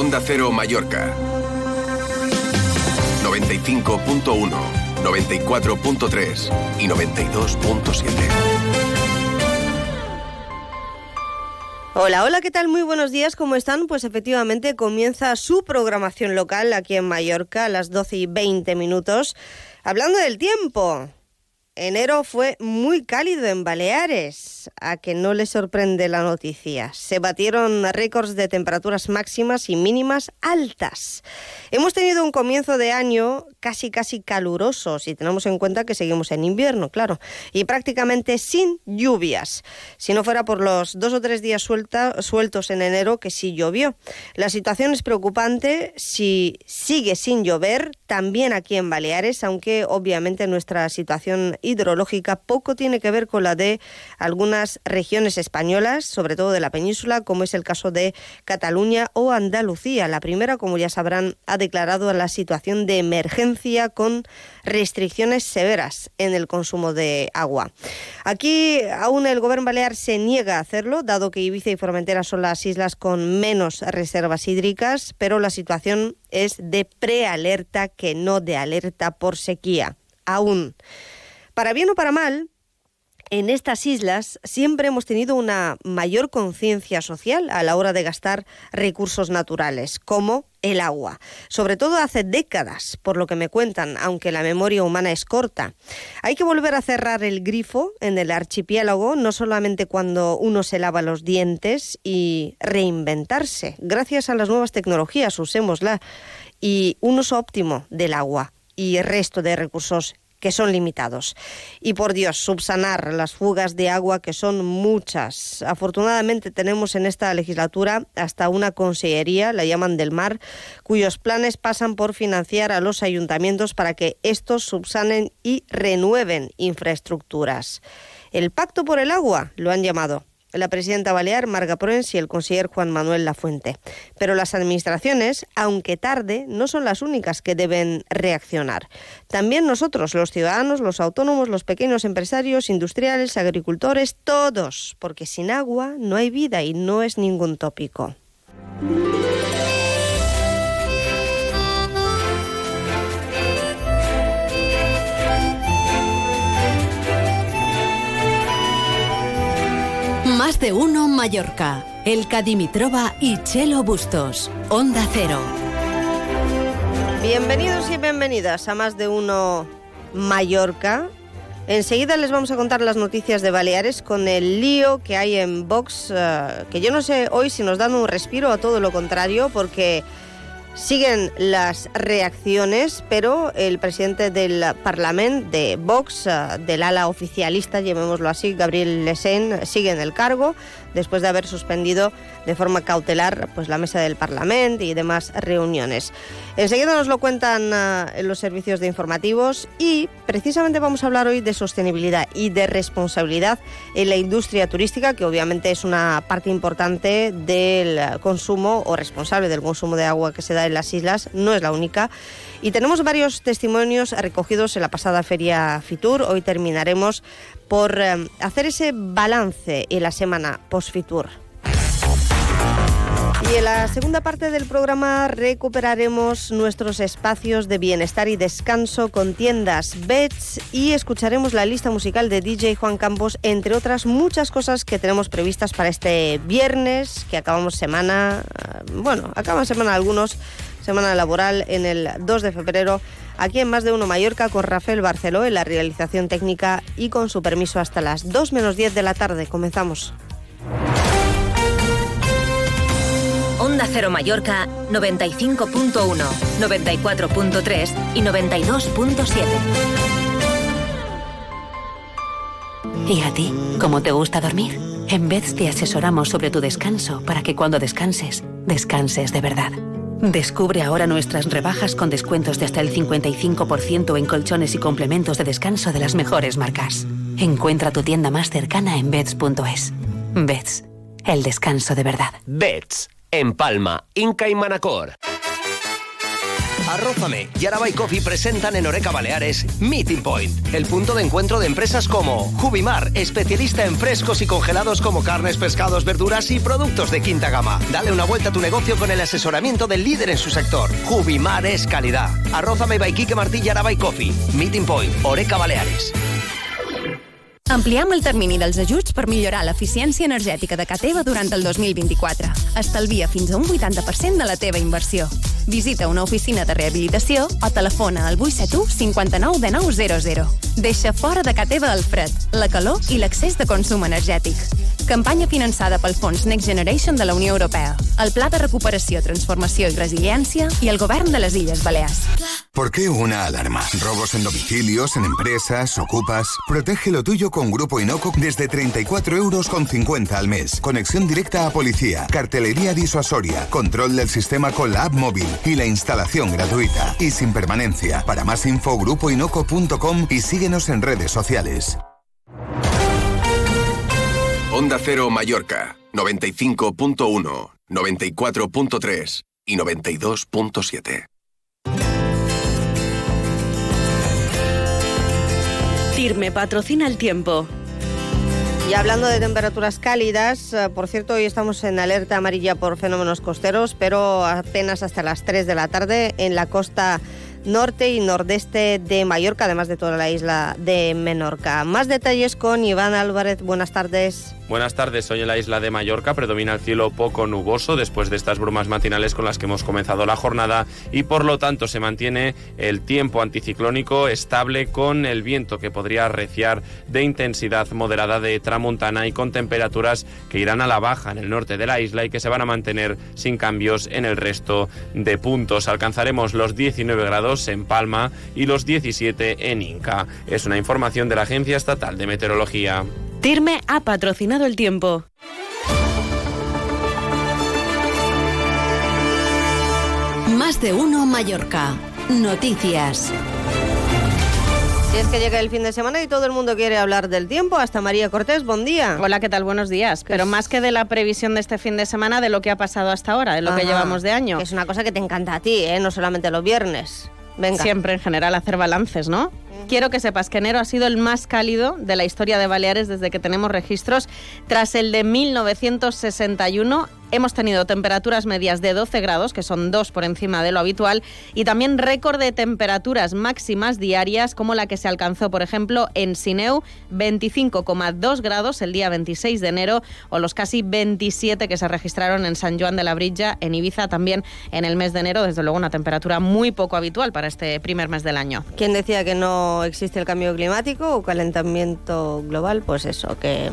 Onda Cero Mallorca. 95.1, 94.3 y 92.7. Hola, hola, ¿qué tal? Muy buenos días, ¿cómo están? Pues efectivamente comienza su programación local aquí en Mallorca a las 12 y 20 minutos. Hablando del tiempo, Enero fue muy cálido en Baleares, a que no le sorprende la noticia. Se batieron récords de temperaturas máximas y mínimas altas. Hemos tenido un comienzo de año casi casi caluroso, si tenemos en cuenta que seguimos en invierno, claro, y prácticamente sin lluvias, si no fuera por los dos o tres días sueltos en enero que sí llovió. La situación es preocupante si sigue sin llover, también aquí en Baleares, aunque obviamente nuestra situación hidrológica poco tiene que ver con la de algunas regiones españolas, sobre todo de la península, como es el caso de Cataluña o Andalucía. La primera, como ya sabrán, ha declarado la situación de emergencia con restricciones severas en el consumo de agua. Aquí aún el gobierno balear se niega a hacerlo, dado que Ibiza y Formentera son las islas con menos reservas hídricas, pero la situación es de prealerta que no de alerta por sequía. Aún. Para bien o para mal, en estas islas siempre hemos tenido una mayor conciencia social a la hora de gastar recursos naturales, como el agua, sobre todo hace décadas, por lo que me cuentan, aunque la memoria humana es corta. Hay que volver a cerrar el grifo en el archipiélago, no solamente cuando uno se lava los dientes y reinventarse. Gracias a las nuevas tecnologías, usémosla. Y un uso óptimo del agua y el resto de recursos que son limitados. Y por Dios, subsanar las fugas de agua, que son muchas. Afortunadamente tenemos en esta legislatura hasta una consellería, la llaman del mar, cuyos planes pasan por financiar a los ayuntamientos para que estos subsanen y renueven infraestructuras. El Pacto por el Agua lo han llamado la presidenta Balear, Marga Proens, y el conseller Juan Manuel Lafuente. Pero las administraciones, aunque tarde, no son las únicas que deben reaccionar. También nosotros, los ciudadanos, los autónomos, los pequeños empresarios, industriales, agricultores, todos, porque sin agua no hay vida y no es ningún tópico. Más de uno Mallorca. El Cadimitrova y Chelo Bustos. Onda Cero. Bienvenidos y bienvenidas a Más de uno Mallorca. Enseguida les vamos a contar las noticias de Baleares con el lío que hay en Vox, eh, que yo no sé hoy si nos dan un respiro o todo lo contrario, porque Siguen las reacciones, pero el presidente del Parlamento de Vox, eh, del ala oficialista, llamémoslo así, Gabriel Lesen, sigue en el cargo después de haber suspendido de forma cautelar pues, la mesa del Parlamento y demás reuniones. Enseguida nos lo cuentan en los servicios de informativos y precisamente vamos a hablar hoy de sostenibilidad y de responsabilidad en la industria turística, que obviamente es una parte importante del consumo o responsable del consumo de agua que se da en las islas, no es la única. Y tenemos varios testimonios recogidos en la pasada feria Fitur. Hoy terminaremos por eh, hacer ese balance en la semana post-Fitur. Y en la segunda parte del programa recuperaremos nuestros espacios de bienestar y descanso con tiendas Bets y escucharemos la lista musical de DJ Juan Campos, entre otras muchas cosas que tenemos previstas para este viernes, que acabamos semana, eh, bueno, acaban semana algunos, semana laboral en el 2 de febrero, aquí en Más de Uno Mallorca con Rafael Barceló en la realización técnica y con su permiso hasta las 2 menos 10 de la tarde. Comenzamos. Onda Cero Mallorca 95.1, 94.3 y 92.7. ¿Y a ti? ¿Cómo te gusta dormir? En vez te asesoramos sobre tu descanso para que cuando descanses, descanses de verdad. Descubre ahora nuestras rebajas con descuentos de hasta el 55% en colchones y complementos de descanso de las mejores marcas. Encuentra tu tienda más cercana en beds.es. Beds, el descanso de verdad. Beds, en Palma, Inca y Manacor. Arrózame y Araba Coffee presentan en Oreca Baleares Meeting Point, el punto de encuentro de empresas como Jubimar, especialista en frescos y congelados como carnes, pescados, verduras y productos de quinta gama. Dale una vuelta a tu negocio con el asesoramiento del líder en su sector. Jubimar es calidad. Arrózame by Martí y Araba Coffee. Meeting Point, Oreca Baleares. Ampliem el termini dels ajuts per millorar l'eficiència energètica de casa teva durant el 2024. Estalvia fins a un 80% de la teva inversió. Visita una oficina de rehabilitació o telefona al 871 59 de 900. Deixa fora de casa teva el fred, la calor i l'excés de consum energètic. Campanya finançada pel Fons Next Generation de la Unió Europea, el Pla de Recuperació, Transformació i Resiliència i el Govern de les Illes Balears. ¿Por qué una alarma? ¿Robos en domicilios, en empresas, ocupas? Protege lo tuyo con Grupo Inoco desde 34 euros con 50 al mes. Conexión directa a policía, cartelería disuasoria, control del sistema con la app móvil y la instalación gratuita y sin permanencia. Para más info, grupoinoco.com y síguenos en redes sociales. Onda Cero Mallorca, 95.1, 94.3 y 92.7. Firme patrocina el tiempo. Y hablando de temperaturas cálidas, eh, por cierto, hoy estamos en alerta amarilla por fenómenos costeros, pero apenas hasta las 3 de la tarde en la costa norte y nordeste de Mallorca, además de toda la isla de Menorca. Más detalles con Iván Álvarez. Buenas tardes. Buenas tardes, hoy en la isla de Mallorca predomina el cielo poco nuboso después de estas brumas matinales con las que hemos comenzado la jornada y por lo tanto se mantiene el tiempo anticiclónico estable con el viento que podría arreciar de intensidad moderada de tramontana y con temperaturas que irán a la baja en el norte de la isla y que se van a mantener sin cambios en el resto de puntos. Alcanzaremos los 19 grados en Palma y los 17 en Inca. Es una información de la Agencia Estatal de Meteorología. Tirme ha patrocinado el tiempo. Más de uno Mallorca. Noticias. Si es que llega el fin de semana y todo el mundo quiere hablar del tiempo, hasta María Cortés, buen día. Hola, ¿qué tal? Buenos días. Pero más que de la previsión de este fin de semana, de lo que ha pasado hasta ahora, de lo que llevamos de año. que es una cosa que te encanta a ti, ¿eh? no solamente los viernes. Siempre en general hacer balances, ¿no? Quiero que sepas que enero ha sido el más cálido de la historia de Baleares desde que tenemos registros. Tras el de 1961, hemos tenido temperaturas medias de 12 grados, que son dos por encima de lo habitual, y también récord de temperaturas máximas diarias, como la que se alcanzó, por ejemplo, en Sineu, 25,2 grados el día 26 de enero, o los casi 27 que se registraron en San Juan de la Brilla, en Ibiza, también en el mes de enero. Desde luego, una temperatura muy poco habitual para este primer mes del año. ¿Quién decía que no existe el cambio climático o calentamiento global? Pues eso, que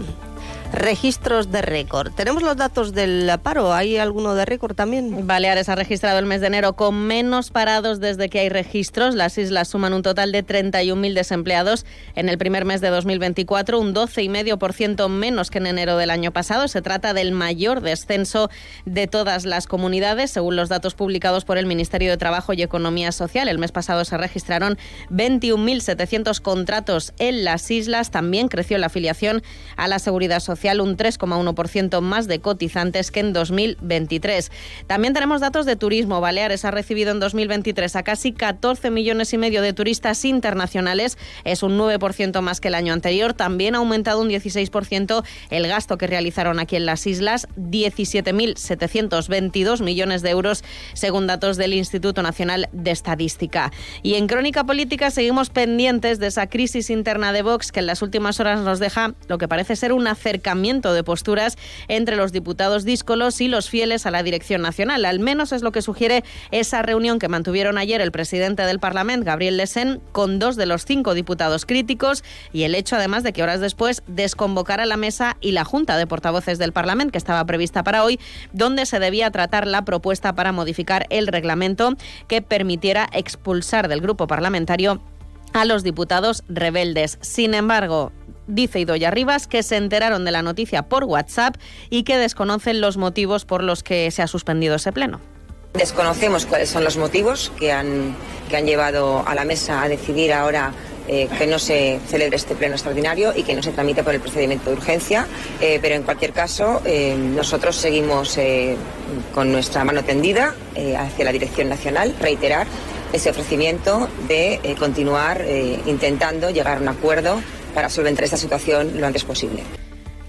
registros de récord. ¿Tenemos los datos del paro? ¿Hay alguno de récord también? Baleares ha registrado el mes de enero con menos parados desde que hay registros. Las islas suman un total de 31.000 desempleados en el primer mes de 2024, un 12,5% menos que en enero del año pasado. Se trata del mayor descenso de todas las comunidades, según los datos publicados por el Ministerio de Trabajo y Economía Social. El mes pasado se registraron 21.700 contratos en las islas. También creció la afiliación a la Seguridad Social un 3,1% más de cotizantes que en 2023. También tenemos datos de turismo. Baleares ha recibido en 2023 a casi 14 millones y medio de turistas internacionales. Es un 9% más que el año anterior. También ha aumentado un 16% el gasto que realizaron aquí en las islas, 17.722 millones de euros, según datos del Instituto Nacional de Estadística. Y en Crónica Política seguimos pendientes de esa crisis interna de Vox que en las últimas horas nos deja lo que parece ser un de posturas entre los diputados díscolos y los fieles a la dirección nacional. Al menos es lo que sugiere esa reunión que mantuvieron ayer el presidente del Parlamento, Gabriel Lesen, con dos de los cinco diputados críticos y el hecho, además, de que horas después desconvocara la mesa y la Junta de Portavoces del Parlamento, que estaba prevista para hoy, donde se debía tratar la propuesta para modificar el reglamento que permitiera expulsar del grupo parlamentario a los diputados rebeldes. Sin embargo, dice Idoya Rivas que se enteraron de la noticia por WhatsApp y que desconocen los motivos por los que se ha suspendido ese pleno. Desconocemos cuáles son los motivos que han, que han llevado a la mesa a decidir ahora eh, que no se celebre este pleno extraordinario y que no se tramite por el procedimiento de urgencia, eh, pero en cualquier caso eh, nosotros seguimos con nuestra mano tendida hacia la Dirección Nacional, reiterar ese ofrecimiento de continuar intentando llegar a un acuerdo para solventar esta situación lo antes posible.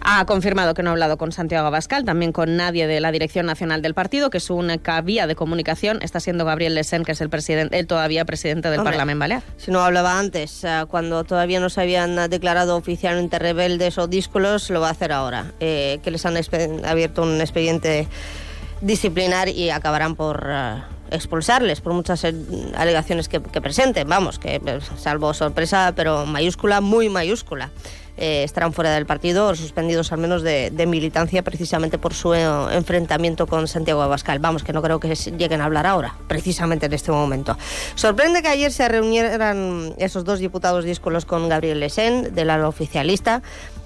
Ha confirmado que no ha hablado con Santiago Abascal, también con nadie de la Dirección Nacional del Partido, que su única vía de comunicación está siendo Gabriel Lesen, que es el presidente, el todavía presidente del Hombre, Parlamento Balear. Si no hablaba antes, eh, cuando todavía no se habían declarado oficialmente rebeldes o díscolos, lo va a hacer ahora. Eh, que les han abierto un expediente disciplinar y acabarán por eh, expulsarles por muchas eh, alegaciones que, presenten. Vamos, que eh, salvo sorpresa, pero mayúscula, muy mayúscula. Eh, estarán fuera del partido o suspendidos al menos de, militancia precisamente por su enfrentamiento con Santiago Abascal. Vamos, que no creo que lleguen a hablar ahora, precisamente en este momento. Sorprende que ayer se reunieran esos dos diputados díscolos con Gabriel Lesen, del ala oficialista,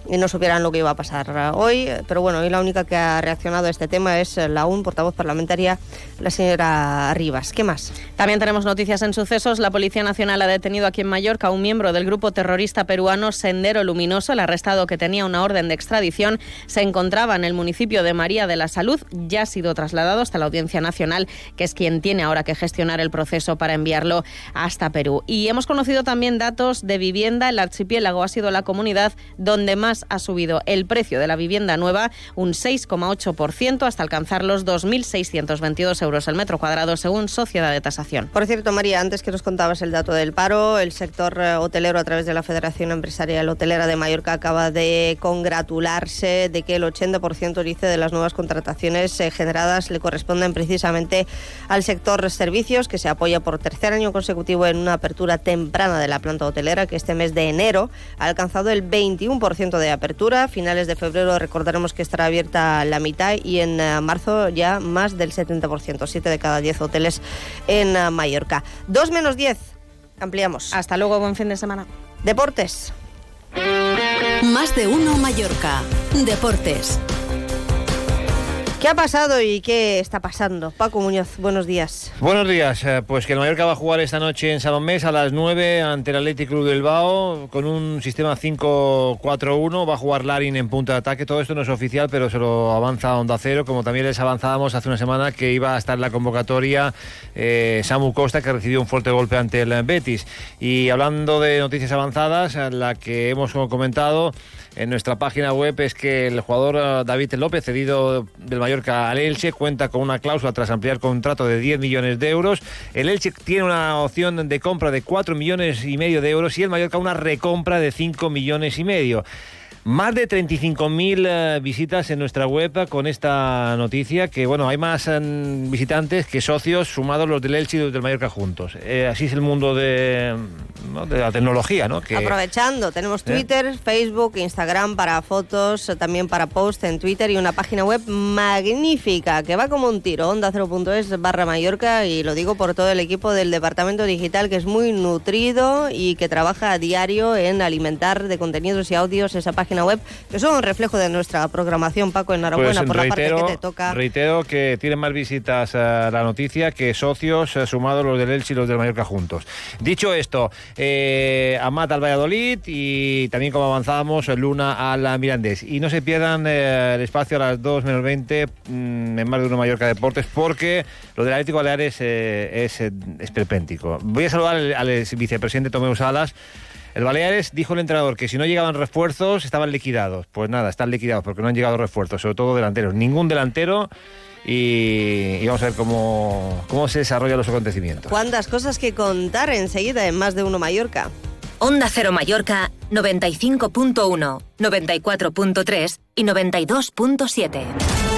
y no supieran lo que iba a pasar hoy. Pero bueno, hoy la única que ha reaccionado a este tema es la UN, portavoz parlamentaria, la señora Rivas. ¿Qué más? También tenemos noticias en sucesos. La Policía Nacional ha detenido aquí en Mallorca a un miembro del grupo terrorista peruano Sendero Luminoso. El arrestado, que tenía una orden de extradición, se encontraba en el municipio de María de la Salud. Ya ha sido trasladado hasta la Audiencia Nacional, que es quien tiene ahora que gestionar el proceso para enviarlo hasta Perú. Y hemos conocido también datos de vivienda. El archipiélago ha sido la comunidad donde más ha subido el precio de la vivienda nueva, un 6,8%, hasta alcanzar los 2.622 euros el metro cuadrado, según Sociedad de Tasación. Por cierto, María, antes que nos contabas el dato del paro, el sector eh, hotelero a través de la Federación Empresarial Hotelera de Mallorca acaba de congratularse de que el 80% dice de las nuevas contrataciones eh, generadas le corresponden precisamente al sector servicios, que se apoya por tercer año consecutivo en una apertura temprana de la planta hotelera, que este mes de enero ha alcanzado el 21% de apertura. Finales de febrero recordaremos que estará abierta la mitad y en eh, marzo ya más del 70%, 7 de cada 10 hoteles en eh, Mallorca. 2 menos 10. Ampliamos. Hasta luego, buen fin de semana. Deportes. Más de uno Mallorca. Deportes. ¿Qué ha pasado y qué está pasando? Paco Muñoz, buenos días. Buenos días, eh, pues que el Mallorca va a jugar esta noche en Sabamés a las 9 ante el Athletic Club del Bilbao con un sistema 5-4-1, va a jugar Larin en punta de ataque, todo esto no es oficial pero se lo avanza Onda Cero, como también les avanzábamos hace una semana que iba a estar la convocatoria eh, Samu Costa que recibió un fuerte golpe ante el Betis. Y hablando de noticias avanzadas, la que hemos comentado en nuestra página web es que el jugador eh, David López, cedido del Mallorca al Elche, cuenta con una cláusula tras ampliar contrato de 10 millones de euros. El Elche tiene una opción de compra de 4 millones y medio de euros y el Mallorca una recompra de 5 millones y medio. Más de 35.000 eh, visitas en nuestra web con esta noticia, que bueno, hay más eh, visitantes que socios sumados los del Elche y los del Mallorca juntos. Eh, así es el mundo de, ¿no? de la tecnología, ¿no? Que, Aprovechando, tenemos ¿Eh? Twitter, Facebook, Instagram para fotos, también para post en Twitter y una página web magnífica que va como un tiro, onda0.es barra Mallorca y lo digo por todo el equipo del departamento digital que es muy nutrido y que trabaja a diario en alimentar de contenidos y audios esa página web que son un reflejo de nuestra programación. Paco, enhorabuena Pues por la reitero, parte que te toca. Reitero que tiene más visitas a la noticia que socios eh, sumados los del Elche y los del Mallorca juntos. Dicho esto, eh, Amat al Valladolid y también como avanzábamos, Luna al Mirandés. Y no se pierdan eh, el espacio a las 2 menos 20 mm, en más de uno Mallorca Deportes porque lo del Atlético Baleares eh, es eh, esperpéntico. Voy a saludar al, al vicepresidente Tomeu Salas. El Baleares dijo el entrenador que si no llegaban refuerzos estaban liquidados. Pues nada, están liquidados porque no han llegado refuerzos, sobre todo delanteros. Ningún delantero y, y vamos a ver cómo, cómo se desarrollan los acontecimientos. ¿Cuántas cosas que contar enseguida en más de uno Mallorca? Onda Cero Mallorca 95.1, 94.3 y 92.7.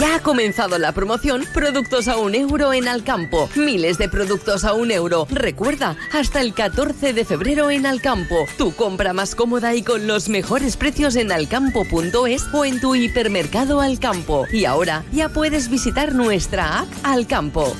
Ya ha comenzado la promoción Productos a un euro en Alcampo. Miles de productos a un euro. Recuerda, hasta el 14 de febrero en Alcampo. Tu compra más cómoda y con los mejores precios en alcampo.es o en tu hipermercado Alcampo. Y ahora ya puedes visitar nuestra app Alcampo.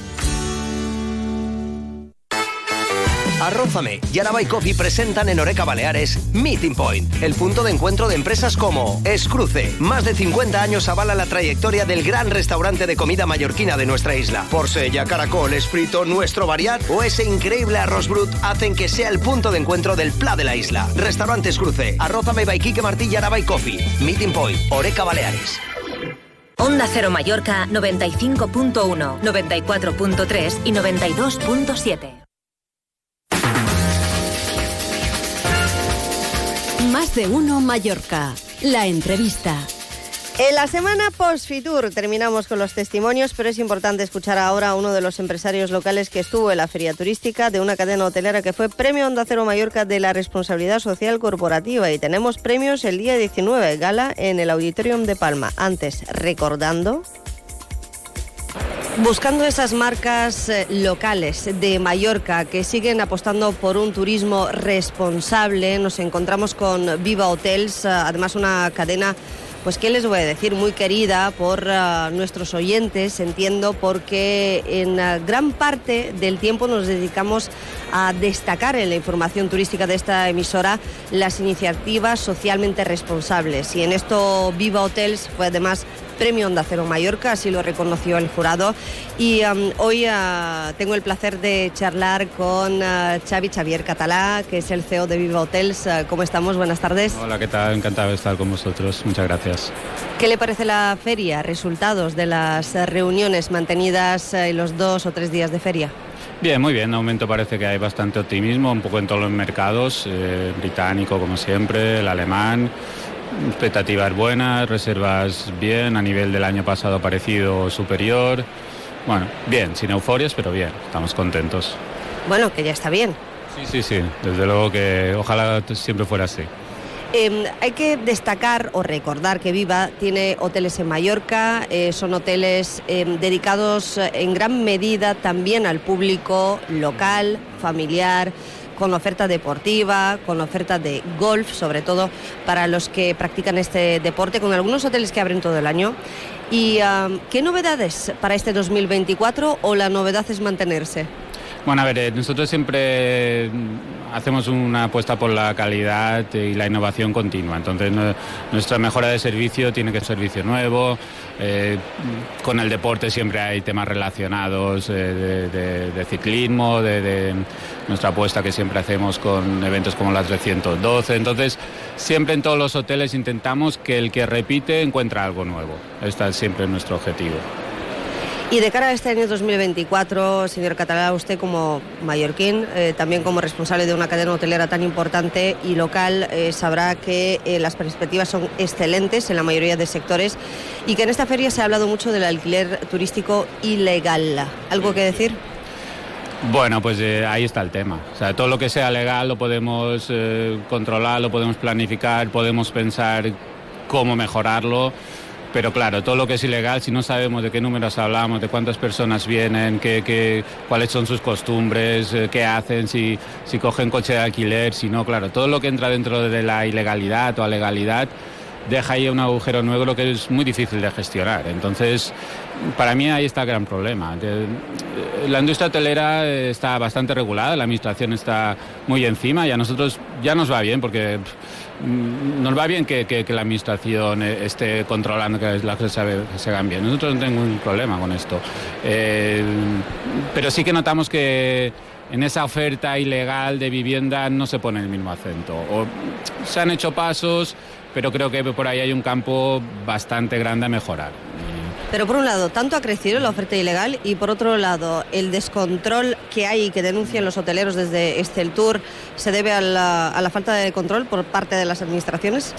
Arrózame y Araba y Coffee presentan en Oreca Baleares Meeting Point, el punto de encuentro de empresas como Escruce. Más de 50 años avala la trayectoria del gran restaurante de comida mallorquina de nuestra isla. Porcella, caracol, esprito, nuestro variat o ese increíble arroz brut hacen que sea el punto de encuentro del pla de la isla. Restaurante Escruce, Arrózame by Quique Martí y Coffee. Meeting Point, Oreca Baleares. Onda Cero Mallorca 95.1, 94.3 y 92.7. Más de uno Mallorca. La entrevista. En la semana post-Fitur terminamos con los testimonios, pero es importante escuchar ahora a uno de los empresarios locales que estuvo en la feria turística de una cadena hotelera que fue Premio Onda Cero Mallorca de la Responsabilidad Social Corporativa y tenemos premios el día 19, gala en el Auditorium de Palma. Antes, recordando Buscando esas marcas eh, locales de Mallorca que siguen apostando por un turismo responsable, nos encontramos con Viva Hotels, eh, además una cadena pues qué les voy a decir, muy querida por uh, nuestros oyentes, entiendo, porque en gran parte del tiempo nos dedicamos a destacar en la información turística de esta emisora las iniciativas socialmente responsables. Y en esto Viva Hotels fue además Premio Onda Cero Mallorca, así lo reconoció el jurado. Y um, hoy uh, tengo el placer de charlar con uh, Xavi Xavier Catalá, que es el CEO de Viva Hotels. Uh, ¿Cómo estamos? Buenas tardes. Hola, ¿qué tal? Encantado de estar con vosotros. Muchas gracias. ¿Qué le parece la feria? ¿Resultados de las reuniones mantenidas en los dos o tres días de feria? Bien, muy bien. De momento parece que hay bastante optimismo, un poco en todos los mercados, eh, británico como siempre, el alemán. Expectativas buenas, reservas bien, a nivel del año pasado parecido superior. Bueno, bien, sin euforias, pero bien, estamos contentos. Bueno, que ya está bien. Sí, sí, sí, desde luego que ojalá siempre fuera así. Eh, hay que destacar o recordar que Viva tiene hoteles en Mallorca, eh, son hoteles eh, dedicados en gran medida también al público local, familiar con oferta deportiva, con oferta de golf, sobre todo para los que practican este deporte, con algunos hoteles que abren todo el año. ¿Y qué novedades para este 2024 o la novedad es mantenerse? Bueno, a ver, eh, nosotros siempre hacemos una apuesta por la calidad y la innovación continua. Entonces, nuestra mejora de servicio tiene que ser servicio nuevo. Eh, con el deporte siempre hay temas relacionados eh, de, ciclismo, de, de, nuestra apuesta que siempre hacemos con eventos como la 312. Entonces, siempre en todos los hoteles intentamos que el que repite encuentre algo nuevo. Este es siempre nuestro objetivo. Y de cara a este año 2024, señor Catalá, usted como mallorquín, eh, también como responsable de una cadena hotelera tan importante y local, eh, sabrá que eh, las perspectivas son excelentes en la mayoría de sectores y que en esta feria se ha hablado mucho del alquiler turístico ilegal. ¿Algo que decir? Bueno, pues ahí está el tema. Todo lo que sea legal lo podemos controlar, lo podemos planificar, podemos pensar cómo mejorarlo. Pero claro, todo lo que es ilegal, si no sabemos de qué números hablamos, de cuántas personas vienen, qué, qué, cuáles son sus costumbres, eh, qué hacen, si, si cogen coche de alquiler, si no, claro, todo lo que entra dentro de la ilegalidad o legalidad deja ahí un agujero negro que es muy difícil de gestionar. Entonces, para mí ahí está el gran problema. La industria hotelera está bastante regulada, la administración está muy encima y a nosotros ya nos va bien porque nos va bien que, que, la administración esté controlando que las cosas se, hagan bien. Nosotros no tenemos ningún problema con esto. Eh, pero sí que notamos que en esa oferta ilegal de vivienda no se pone el mismo acento. Se han hecho pasos, pero creo que por ahí hay un campo bastante grande a mejorar. Pero por un lado, tanto ha crecido la oferta ilegal y por otro lado, el descontrol que hay y que denuncian los hoteleros desde Estel Tour se debe a la, a la falta de control por parte de las administraciones.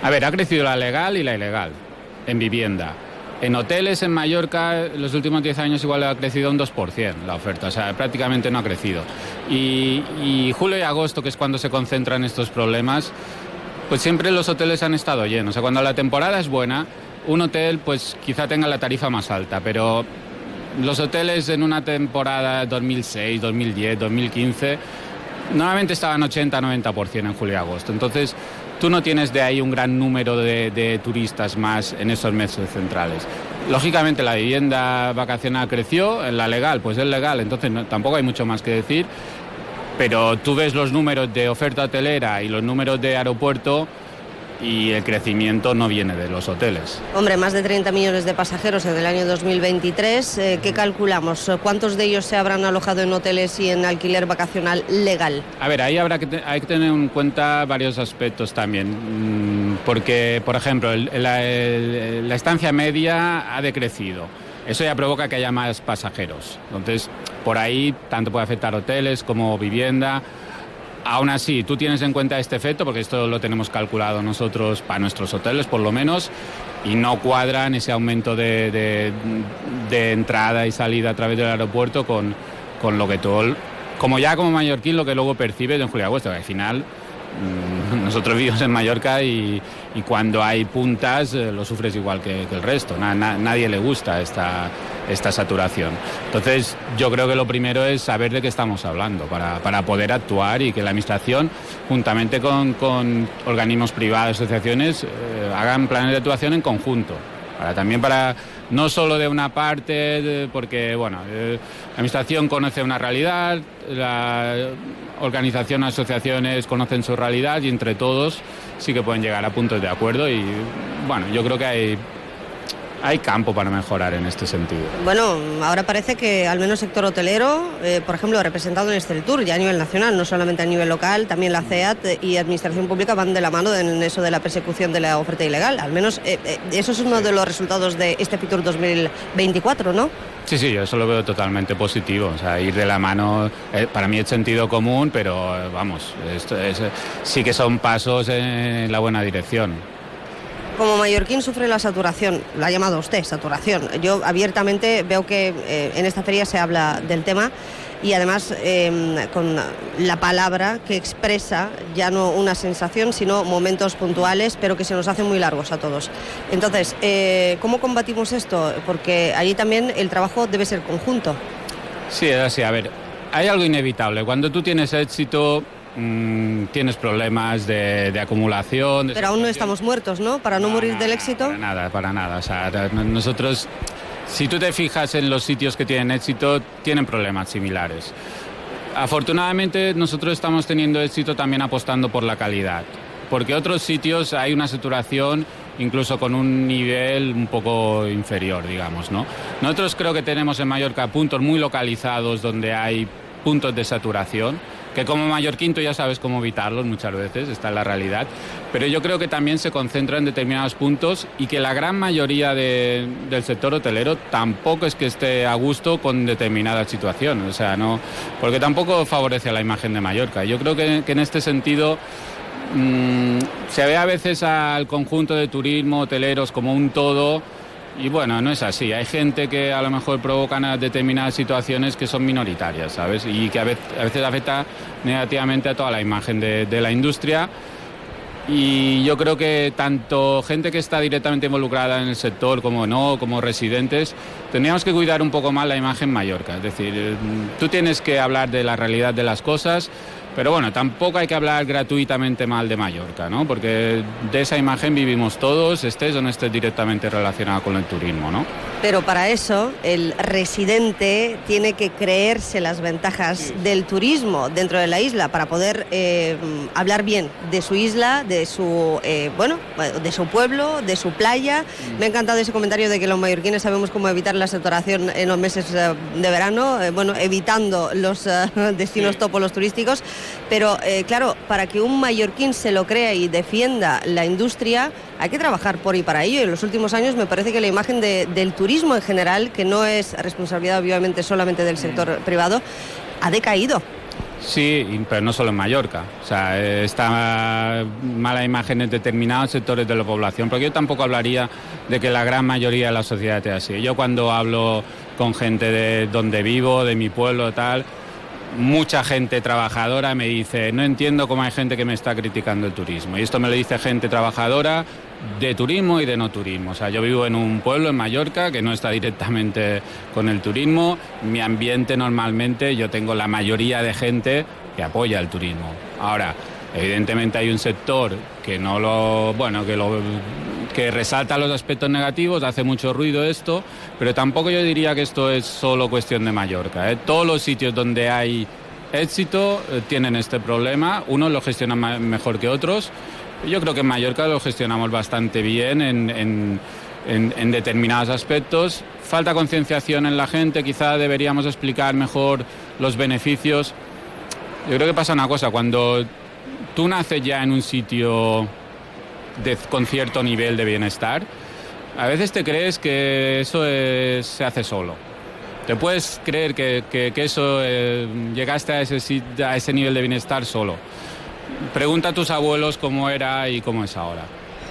A ver, ha crecido la legal y la ilegal en vivienda. En hoteles en Mallorca, en los últimos 10 años igual ha crecido un 2% la oferta, o sea, prácticamente no ha crecido. Y, y julio y agosto, que es cuando se concentran estos problemas, pues siempre los hoteles han estado llenos. O sea, cuando la temporada es buena, un hotel pues quizá tenga la tarifa más alta, pero los hoteles en una temporada 2006, 2010, 2015 normalmente estaban 80-90% en julio y agosto. Entonces, tú no tienes de ahí un gran número de, turistas más en esos meses centrales. Lógicamente la vivienda vacacional creció, en la legal pues es legal, entonces tampoco hay mucho más que decir, pero tú ves los números de oferta hotelera y los números de aeropuerto y el crecimiento no viene de los hoteles. Hombre, más de 30 millones de pasajeros en el año 2023. Eh, ¿Qué calculamos? ¿Cuántos de ellos se habrán alojado en hoteles y en alquiler vacacional legal? A ver, ahí habrá que hay que tener en cuenta varios aspectos también. porque, por ejemplo, la, la estancia media ha decrecido. Eso ya provoca que haya más pasajeros. Entonces, por ahí tanto puede afectar hoteles como vivienda. Aún así, tú tienes en cuenta este efecto, porque esto lo tenemos calculado nosotros para nuestros hoteles, por lo menos, y no cuadran ese aumento de, entrada y salida a través del aeropuerto con, con lo que todo, como ya como mallorquín, lo que luego percibes en Julia Agosto, al final mm, nosotros vivimos en Mallorca y, y cuando hay puntas eh, lo sufres igual que, el resto. nadie le gusta esta, esta saturación. Entonces, yo creo que lo primero es saber de qué estamos hablando para, para poder actuar y que la Administración, juntamente con, con organismos privados, asociaciones, eh, hagan planes de actuación en conjunto. Para, también para no solo de una parte, porque bueno, eh, la administración conoce una realidad, la organización, asociaciones conocen su realidad y entre todos sí que pueden llegar a puntos de acuerdo y bueno, yo creo que hay hay campo para mejorar en este sentido. Bueno, ahora parece que al menos sector hotelero, eh, por ejemplo, representado en este Tour, ya a nivel nacional, no solamente a nivel local, también la CEAT y Administración Pública van de la mano en eso de la persecución de la oferta ilegal. Al menos eh, eh, eso es uno de los resultados de este Fitur 2024, ¿no? Sí, sí, yo eso lo veo totalmente positivo. O sea, ir de la mano, para mí es sentido común, pero vamos, esto sí que son pasos en la buena dirección como mallorquín sufre la saturación, la ha llamado usted saturación. Yo abiertamente veo que eh, en esta feria se habla del tema y además em, con la palabra que expresa ya no una sensación, sino momentos puntuales, pero que se nos hacen muy largos a todos. Entonces, eh, ¿cómo combatimos esto? Porque allí también el trabajo debe ser conjunto. Sí, es así. A ver, hay algo inevitable. Cuando tú tienes éxito, Mm, tienes problemas de, acumulación. Pero aún no estamos muertos, ¿no? Para no, morir del éxito. Para nada, para nada. O sea, nosotros, si tú te fijas en los sitios que tienen éxito, tienen problemas similares. Afortunadamente nosotros estamos teniendo éxito también apostando por la calidad, porque otros sitios hay una saturación incluso con un nivel un poco inferior, digamos, ¿no? Nosotros creo que tenemos en Mallorca puntos muy localizados donde hay puntos de saturación que como mallorquín tú ya sabes cómo evitarlos muchas veces, está en la realidad, pero yo creo que también se concentra en determinados puntos y que la gran mayoría del sector hotelero tampoco es que esté a gusto con determinada situación, o sea, no, porque tampoco favorece a la imagen de Mallorca. Yo creo que, en este sentido mm, se ve a veces al conjunto de turismo, hoteleros como un todo, y bueno, no es así. Hay gente que a lo mejor provocan determinadas situaciones que son minoritarias, ¿sabes? Y que a veces, afecta negativamente a toda la imagen de, la industria. Y yo creo que tanto gente que está directamente involucrada en el sector como no, como residentes, tendríamos que cuidar un poco más la imagen Mallorca. Es decir, tú tienes que hablar de la realidad de las cosas, pero bueno, tampoco hay que hablar gratuitamente mal de Mallorca, ¿no? Porque de esa imagen vivimos todos, estés o no estés directamente relacionado con el turismo, ¿no? Pero para eso el residente tiene que creerse las ventajas del turismo dentro de la isla para poder eh, hablar bien de su isla, de su eh, bueno, de su pueblo, de su playa. Me ha encantado ese comentario de que los mallorquines sabemos cómo evitar la saturación en los meses eh, de verano, bueno, evitando los destinos topolos turísticos. Pero claro, para que un mallorquín se lo crea y defienda la industria, hay que trabajar por y para ello. En los últimos años me parece que la imagen del turismo en general, que no es responsabilidad obviamente solamente del sector privado, ha decaído. Sí, pero no solo en Mallorca. O sea, está mala imagen en determinados sectores de la población, porque yo tampoco hablaría de que la gran mayoría de la sociedad esté así. Yo cuando hablo con gente de donde vivo, de mi pueblo, tal, mucha gente trabajadora me dice, no entiendo cómo hay gente que me está criticando el turismo. Y esto me lo dice gente trabajadora de turismo y de no turismo. O sea, yo vivo en un pueblo en Mallorca que no está directamente con el turismo. Mi ambiente normalmente yo tengo la mayoría de gente que apoya el turismo. Ahora, evidentemente hay un sector que no lo, bueno, que lo que resalta los aspectos negativos, hace mucho ruido esto, pero tampoco yo diría que esto es solo cuestión de Mallorca. ¿eh? Todos los sitios donde hay éxito eh, tienen este problema, unos lo gestionan mejor que otros. Yo creo que en Mallorca lo gestionamos bastante bien en, en determinados aspectos. Falta concienciación en la gente, quizá deberíamos explicar mejor los beneficios. Yo creo que pasa una cosa, cuando tú naces ya en un sitio con cierto nivel de bienestar, a veces te crees que eso es- se hace solo. Te puedes creer que, eso eh, llegaste a ese nivel de bienestar solo. Pregunta a tus abuelos cómo era y cómo es ahora.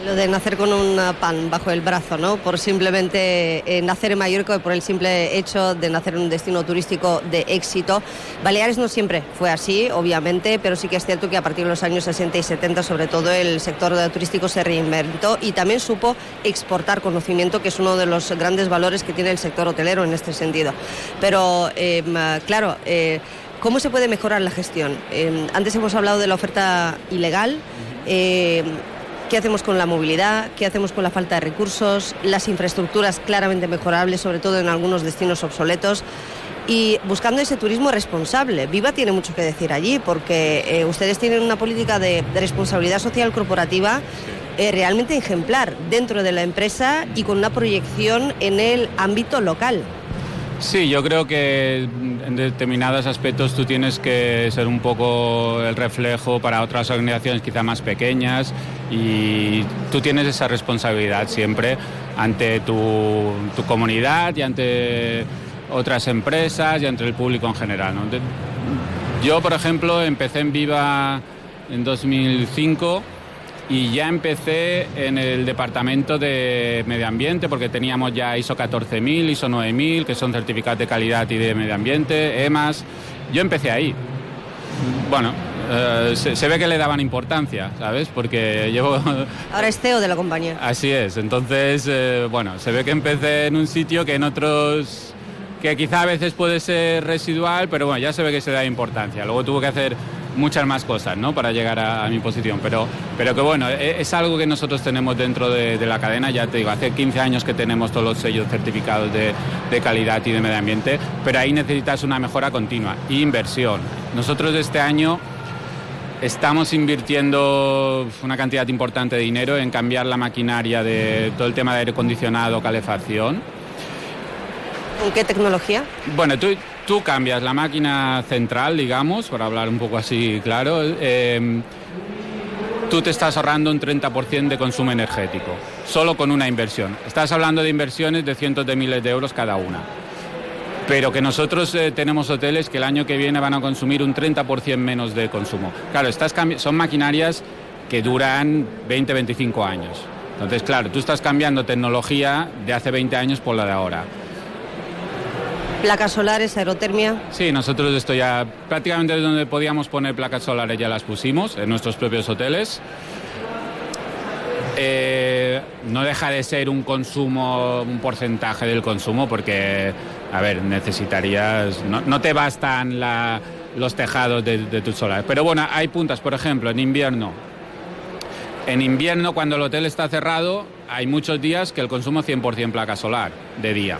Lo de nacer con un pan bajo el brazo, ¿no? Por simplemente eh, nacer en Mallorca por el simple hecho de nacer en un destino turístico de éxito. Baleares no siempre fue así, obviamente, pero sí que es cierto que a partir de los años 60 y 70, sobre todo, el sector turístico se reinventó y también supo exportar conocimiento, que es uno de los grandes valores que tiene el sector hotelero en este sentido. Pero, eh, claro, eh, ¿cómo se puede mejorar la gestión? Eh, antes hemos hablado de la oferta ilegal. Eh, ¿Qué hacemos con la movilidad? ¿Qué hacemos con la falta de recursos? Las infraestructuras claramente mejorables, sobre todo en algunos destinos obsoletos. Y buscando ese turismo responsable. Viva tiene mucho que decir allí, porque eh, ustedes tienen una política de, responsabilidad social corporativa eh, realmente ejemplar dentro de la empresa y con una proyección en el ámbito local. Sí, yo creo que en determinados aspectos tú tienes que ser un poco el reflejo para otras organizaciones quizá más pequeñas y tú tienes esa responsabilidad siempre ante tu, tu comunidad y ante otras empresas y ante el público en general. Yo, por ejemplo, empecé en Viva en 2005 y ya empecé en el departamento de medio ambiente porque teníamos ya ISO 14000, ISO 9000, que son certificados de calidad y de medio ambiente, EMAS. Yo empecé ahí. Bueno, eh, se, se ve que le daban importancia, ¿sabes? Porque llevo... Ahora es CEO de la compañía. Así es, entonces, eh, bueno, se ve que empecé en un sitio que en otros, que quizá a veces puede ser residual, pero bueno, ya se ve que se da importancia. Luego tuvo que hacer muchas más cosas, ¿no? Para llegar a, a mi posición, pero, pero que bueno, e- es, algo que nosotros tenemos dentro de, de la cadena, ya te digo, hace 15 años que tenemos todos los sellos certificados de, de calidad y de medio ambiente, pero ahí necesitas una mejora continua y inversión. Nosotros este año Estamos invirtiendo una cantidad importante de dinero en cambiar la maquinaria de todo el tema de aire acondicionado, calefacción. ¿Con qué tecnología? Bueno, tú, tú cambias la máquina central, digamos, para hablar un poco así claro. eh, tú te estás ahorrando un 30% de consumo energético, solo con una inversión. Estás hablando de inversiones de cientos de miles de euros cada una. Pero que nosotros eh, tenemos hoteles que el año que viene van a consumir un 30% menos de consumo. Claro, cambi- son maquinarias que duran 20, 25 años. Entonces, claro, tú estás cambiando tecnología de hace 20 años por la de ahora. Placas solares, aerotermia. Sí, nosotros esto ya prácticamente donde podíamos poner placas solares ya las pusimos en nuestros propios hoteles. Eh, no deja de ser un consumo, un porcentaje del consumo, porque, a ver, necesitarías, no, te bastan los tejados de, de tus solares. Pero bueno, hay puntas, por ejemplo, en invierno. En invierno, cuando el hotel está cerrado, hay muchos días que el consumo es 100% placa solar de día.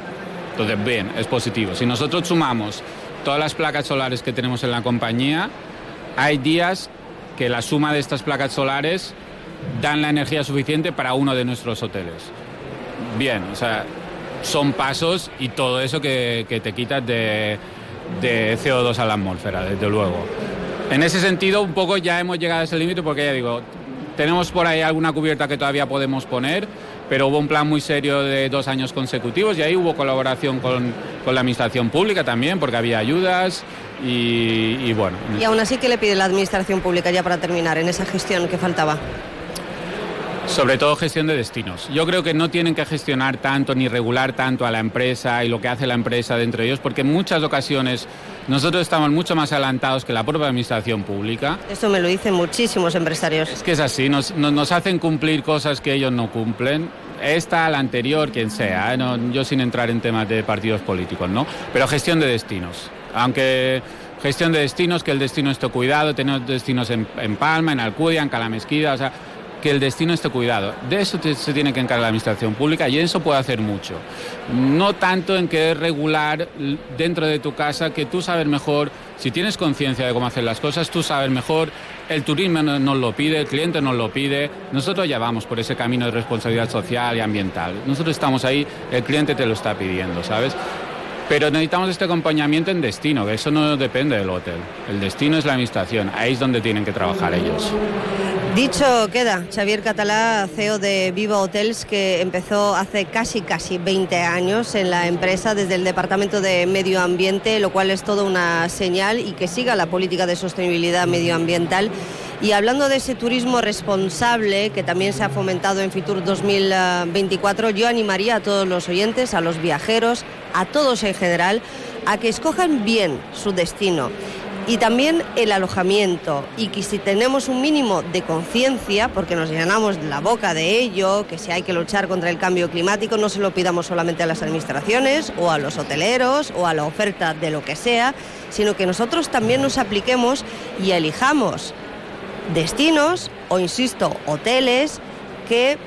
Entonces, bien, es positivo. Si nosotros sumamos todas las placas solares que tenemos en la compañía, hay días que la suma de estas placas solares dan la energía suficiente para uno de nuestros hoteles. Bien, o sea, son pasos y todo eso que, que te quitas de, de CO2 a la atmósfera, desde luego. En ese sentido, un poco ya hemos llegado a ese límite porque ya digo, tenemos por ahí alguna cubierta que todavía podemos poner, pero hubo un plan muy serio de dos años consecutivos y ahí hubo colaboración con, con la administración pública también, porque había ayudas y, y bueno. Y aún así, ¿qué le pide la administración pública ya para terminar en esa gestión que faltaba? Sobre todo gestión de destinos. Yo creo que no tienen que gestionar tanto ni regular tanto a la empresa y lo que hace la empresa dentro de ellos, porque en muchas ocasiones nosotros estamos mucho más adelantados que la propia administración pública. Esto me lo dicen muchísimos empresarios. Es que es así, nos, nos, nos hacen cumplir cosas que ellos no cumplen. Esta, la anterior, quien sea, ¿eh? No, yo sin entrar en temas de partidos políticos, ¿no? Pero gestión de destinos. Aunque gestión de destinos, que el destino esté cuidado, tenemos destinos en, en Palma, en Alcudia, en Calamesquida, o sea, que el destino esté cuidado. De eso se tiene que encargar la administración pública y eso puede hacer mucho. No tanto en querer regular dentro de tu casa, que tú sabes mejor, si tienes conciencia de cómo hacer las cosas, tú sabes mejor, el turismo no- nos lo pide, el cliente nos lo pide, nosotros ya vamos por ese camino de responsabilidad social y ambiental. Nosotros estamos ahí, el cliente te lo está pidiendo, ¿sabes? Pero necesitamos este acompañamiento en destino, que eso no depende del hotel. El destino es la administración, ahí es donde tienen que trabajar ellos. Dicho queda, Xavier Catalá, CEO de Viva Hotels, que empezó hace casi, casi 20 años en la empresa desde el Departamento de Medio Ambiente, lo cual es toda una señal y que siga la política de sostenibilidad medioambiental. Y hablando de ese turismo responsable que también se ha fomentado en Fitur 2024, yo animaría a todos los oyentes, a los viajeros, a todos en general, a que escojan bien su destino y también el alojamiento. Y que si tenemos un mínimo de conciencia, porque nos llenamos la boca de ello, que si hay que luchar contra el cambio climático, no se lo pidamos solamente a las administraciones o a los hoteleros o a la oferta de lo que sea, sino que nosotros también nos apliquemos y elijamos destinos o, insisto, hoteles que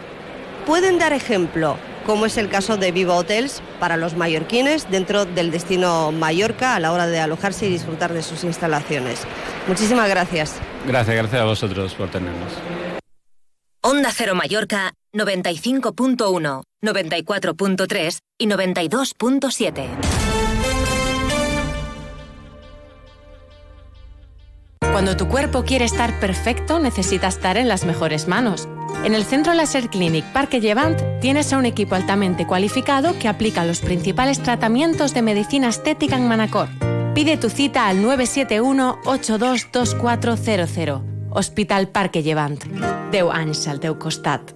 pueden dar ejemplo como es el caso de Viva Hotels para los mallorquines dentro del destino Mallorca a la hora de alojarse y disfrutar de sus instalaciones. Muchísimas gracias. Gracias, gracias a vosotros por tenernos. Onda Cero Mallorca 95.1, 94.3 y 92.7. Cuando tu cuerpo quiere estar perfecto, necesita estar en las mejores manos. En el Centro Laser Clinic Parque Llevant tienes a un equipo altamente cualificado que aplica los principals tratamientos de medicina estética en Manacor. Pide tu cita al 971-822400. Hospital Parque Llevant. Deu anys al costat.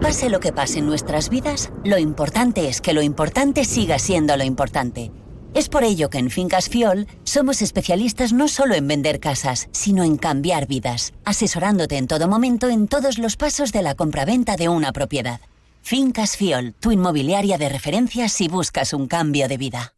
Pase lo que pase en nuestras vidas, lo importante es que lo importante siga siendo lo importante. Es por ello que en Fincas Fiol somos especialistas no solo en vender casas, sino en cambiar vidas, asesorándote en todo momento en todos los pasos de la compraventa de una propiedad. Fincas Fiol, tu inmobiliaria de referencia si buscas un cambio de vida.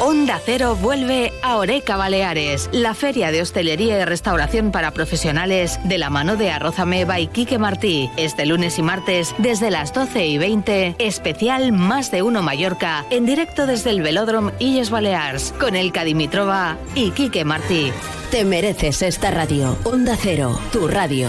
Onda Cero vuelve a Oreca Baleares, la feria de hostelería y restauración para profesionales de la mano de Arrozameva y Quique Martí. Este lunes y martes desde las 12 y 20, especial Más de Uno Mallorca, en directo desde el Velódromo Illes Balears, con el Dimitrova y Quique Martí. Te mereces esta radio. Onda Cero, tu radio.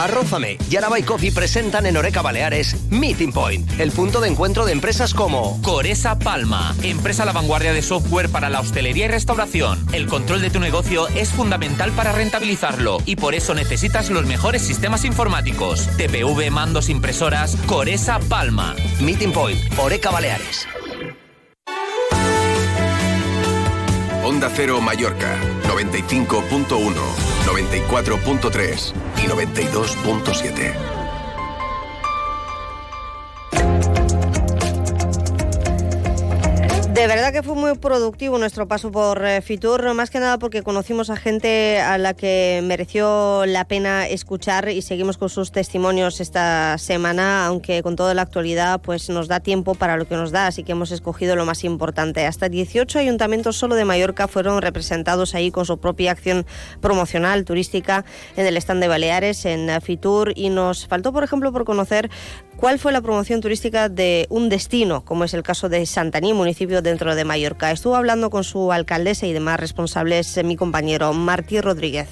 Arrózame y Coffee presentan en Oreca Baleares Meeting Point, el punto de encuentro de empresas como Coresa Palma, empresa a la vanguardia de software para la hostelería y restauración. El control de tu negocio es fundamental para rentabilizarlo y por eso necesitas los mejores sistemas informáticos. TPV, mandos, impresoras, Coresa Palma. Meeting Point, Oreca Baleares. Onda Cero Mallorca, 95.1, 94.3 y 92.7. De verdad que fue muy productivo nuestro paso por eh, Fitur, más que nada porque conocimos a gente a la que mereció la pena escuchar y seguimos con sus testimonios esta semana, aunque con toda la actualidad pues nos da tiempo para lo que nos da, así que hemos escogido lo más importante. Hasta 18 ayuntamientos solo de Mallorca fueron representados ahí con su propia acción promocional turística en el stand de Baleares, en eh, Fitur, y nos faltó, por ejemplo, por conocer cuál fue la promoción turística de un destino, como es el caso de Santaní, municipio dentro de Mallorca. Estuvo hablando con su alcaldesa y demás responsables, eh, mi compañero Martí Rodríguez.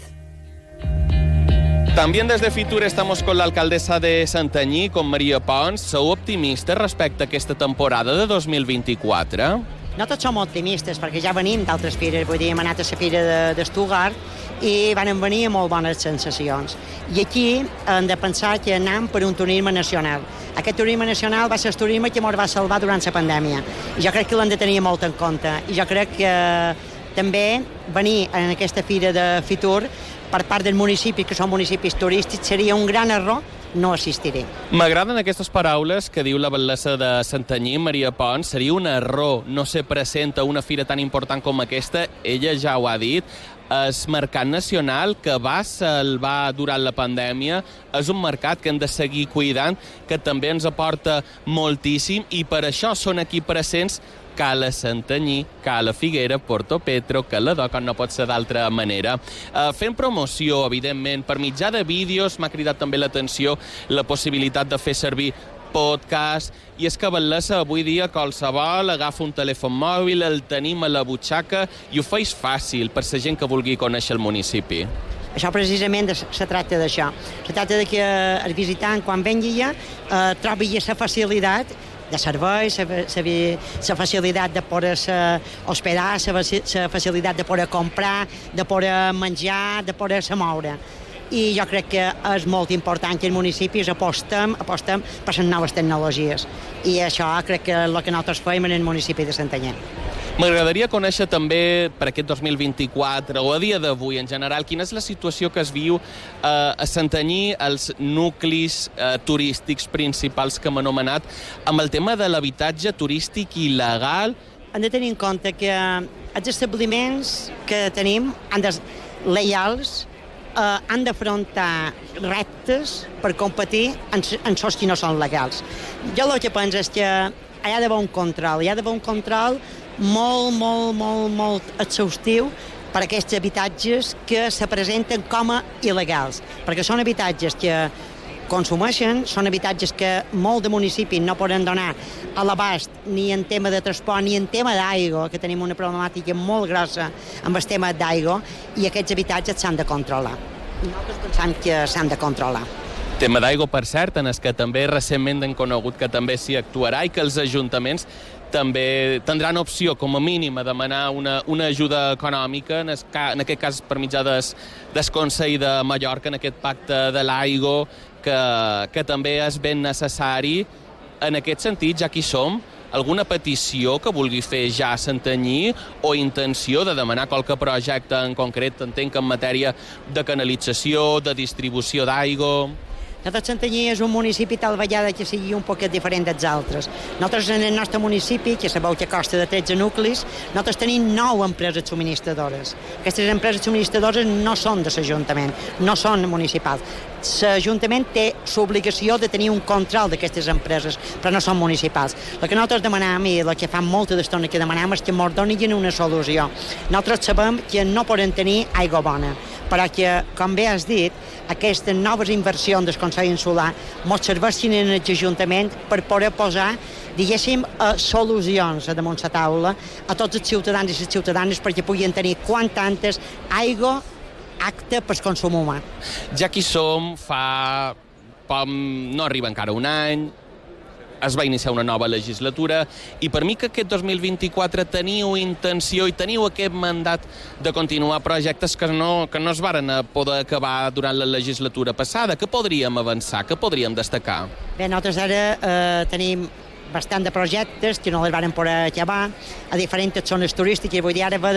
También desde Fitur estamos con la alcaldesa de Santanyí, con Maria Pons. Sou optimistes respecte a aquesta temporada de 2024? Nosaltres som optimistes perquè ja venim d'altres fires, vull dir, hem anat a la fira de, de Stuttgart i van venir molt bones sensacions. I aquí hem de pensar que anem per un turisme nacional. Aquest turisme nacional va ser el turisme que ens va salvar durant la pandèmia i jo crec que l'hem de tenir molt en compte i jo crec que també venir en aquesta fira de Fitur per part del municipi, que són municipis turístics, seria un gran error no assistiré. M'agraden aquestes paraules que diu la batllessa de Santanyí, Maria Pons. Seria un error no ser present a una fira tan important com aquesta. Ella ja ho ha dit. És mercat nacional que va salvar durant la pandèmia. És un mercat que hem de seguir cuidant, que també ens aporta moltíssim i per això són aquí presents Cala Santanyí, Cala Figuera, Porto Petro, Cala com no pot ser d'altra manera. Uh, fent promoció, evidentment, per mitjà de vídeos, m'ha cridat també l'atenció la possibilitat de fer servir podcast, i és que Batlessa avui dia qualsevol agafa un telèfon mòbil, el tenim a la butxaca i ho feis fàcil per la gent que vulgui conèixer el municipi. Això precisament se tracta d'això. Se tracta de que el visitant, quan vengui ja, eh, trobi la facilitat de serveis, la facilitat de poder hospedar, la facilitat de poder comprar, de poder menjar, de poder se moure i jo crec que és molt important que els municipis apostem, apostem per les noves tecnologies i això crec que és el que nosaltres fem en el municipi de Santanyà. M'agradaria conèixer també per aquest 2024 o a dia d'avui en general quina és la situació que es viu eh, a Santanyí, els nuclis eh, turístics principals que hem anomenat, amb el tema de l'habitatge turístic il·legal. Hem de tenir en compte que els establiments que tenim han de lleials eh, han d'afrontar reptes per competir en, en sols que no són legals. Jo el que penso és que hi ha d'haver un control, hi ha d'haver un control molt, molt, molt, molt exhaustiu per aquests habitatges que se presenten com a il·legals, perquè són habitatges que consumeixen, són habitatges que molt de municipis no poden donar a l'abast ni en tema de transport ni en tema d'aigua, que tenim una problemàtica molt grossa amb el tema d'aigua, i aquests habitatges s'han de controlar. Nosaltres pensem que s'han de controlar. Tema d'aigua, per cert, en el que també recentment hem conegut que també s'hi actuarà i que els ajuntaments també tindran opció, com a mínim, a demanar una, una ajuda econòmica, en, es, en aquest cas per mitjà des, des Consell de Mallorca, en aquest pacte de l'aigua, que, que també és ben necessari. En aquest sentit, ja que som, alguna petició que vulgui fer ja a Santanyí o intenció de demanar qualque projecte en concret, entenc en matèria de canalització, de distribució d'aigua... Nosaltres Santanyí és un municipi tal vegada que sigui un poquet diferent dels altres. Nosaltres en el nostre municipi, que sabeu que costa de 13 nuclis, nosaltres tenim 9 empreses subministradores. Aquestes empreses subministradores no són de l'Ajuntament, no són municipals. L'Ajuntament té l'obligació de tenir un control d'aquestes empreses, però no són municipals. El que nosaltres demanem, i el que fa molta d'estona que demanem, és que ens donin una solució. Nosaltres sabem que no poden tenir aigua bona, però que, com bé has dit, aquestes noves inversions del Consell Insular ens serveixin en l'Ajuntament per poder posar diguéssim, eh, solucions a damunt la taula a tots els ciutadans i les ciutadanes perquè puguin tenir quant antes aigua acte per consum humà. Ja que hi som, fa... no arriba encara un any, es va iniciar una nova legislatura i per mi que aquest 2024 teniu intenció i teniu aquest mandat de continuar projectes que no, que no es varen poder acabar durant la legislatura passada. Què podríem avançar? Què podríem destacar? Bé, nosaltres ara eh, tenim bastant de projectes que no les varen poder acabar a diferents zones turístiques. Vull dir, ara haver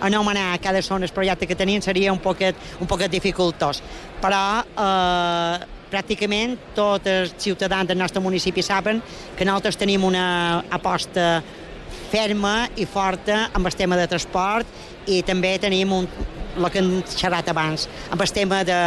d'anomenar cada zona el projecte que tenien seria un poquet, un poquet dificultós. Però eh, pràcticament tots els ciutadans del nostre municipi saben que nosaltres tenim una aposta ferma i forta amb el tema de transport i també tenim un, el que hem xerrat abans, amb el tema de,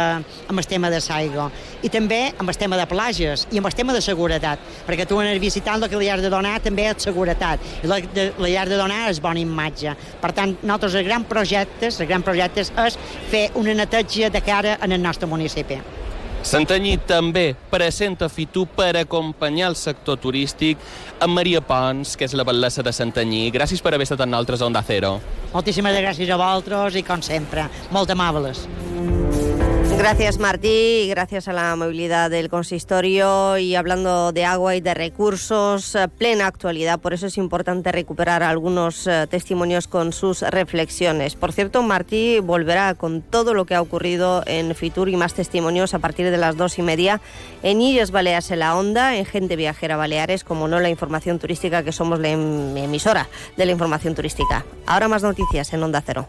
amb el tema de l'aigua. I també amb el tema de plages i amb el tema de seguretat, perquè tu el visitant el que li has de donar també és seguretat, i li, li has de donar és bona imatge. Per tant, nosaltres els grans projectes, els grans projectes és fer una neteja de cara en el nostre municipi. Santanyí també presenta Fitu per acompanyar el sector turístic amb Maria Pons, que és la batllessa de Santanyí. Gràcies per haver estat amb nosaltres a Onda Cero. Moltíssimes gràcies a vosaltres i, com sempre, molt amables. Gracias Martí gracias a la movilidad del consistorio y hablando de agua y de recursos, eh, plena actualidad, por eso es importante recuperar algunos eh, testimonios con sus reflexiones. Por cierto, Martí volverá con todo lo que ha ocurrido en Fitur y más testimonios a partir de las dos y media en Illes Baleares en la Onda, en Gente Viajera Baleares, como no la información turística que somos la em-, emisora de la información turística. Ahora más noticias en Onda Cero.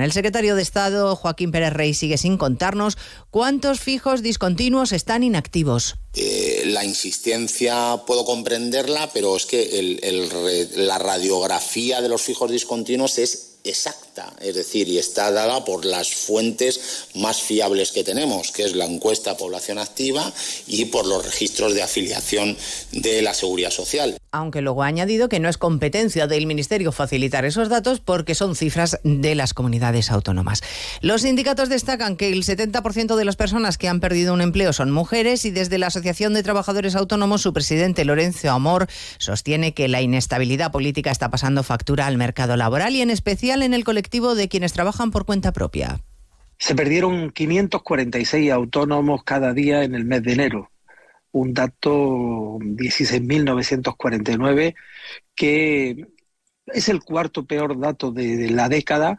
El secretario de Estado, Joaquín Pérez Rey, sigue sin contarnos cuántos fijos discontinuos están inactivos. Eh, la insistencia puedo comprenderla, pero es que la radiografía de los fijos discontinuos es exacta, es decir, y está dada por las fuentes más fiables que tenemos, que es la encuesta población activa y por los registros de afiliación de la seguridad social. Aunque luego ha añadido que no es competencia del Ministerio facilitar esos datos porque son cifras de las comunidades autónomas. Los sindicatos destacan que el 70% de las personas que han perdido un empleo son mujeres y desde la Asociación de Trabajadores Autónomos su presidente Lorenzo Amor sostiene que la inestabilidad política está pasando factura al mercado laboral y en especial en el colectivo de quienes trabajan por cuenta propia. Se perdieron 546 autónomos cada día en el mes de enero, un dato 16.949 que es el cuarto peor dato de, la década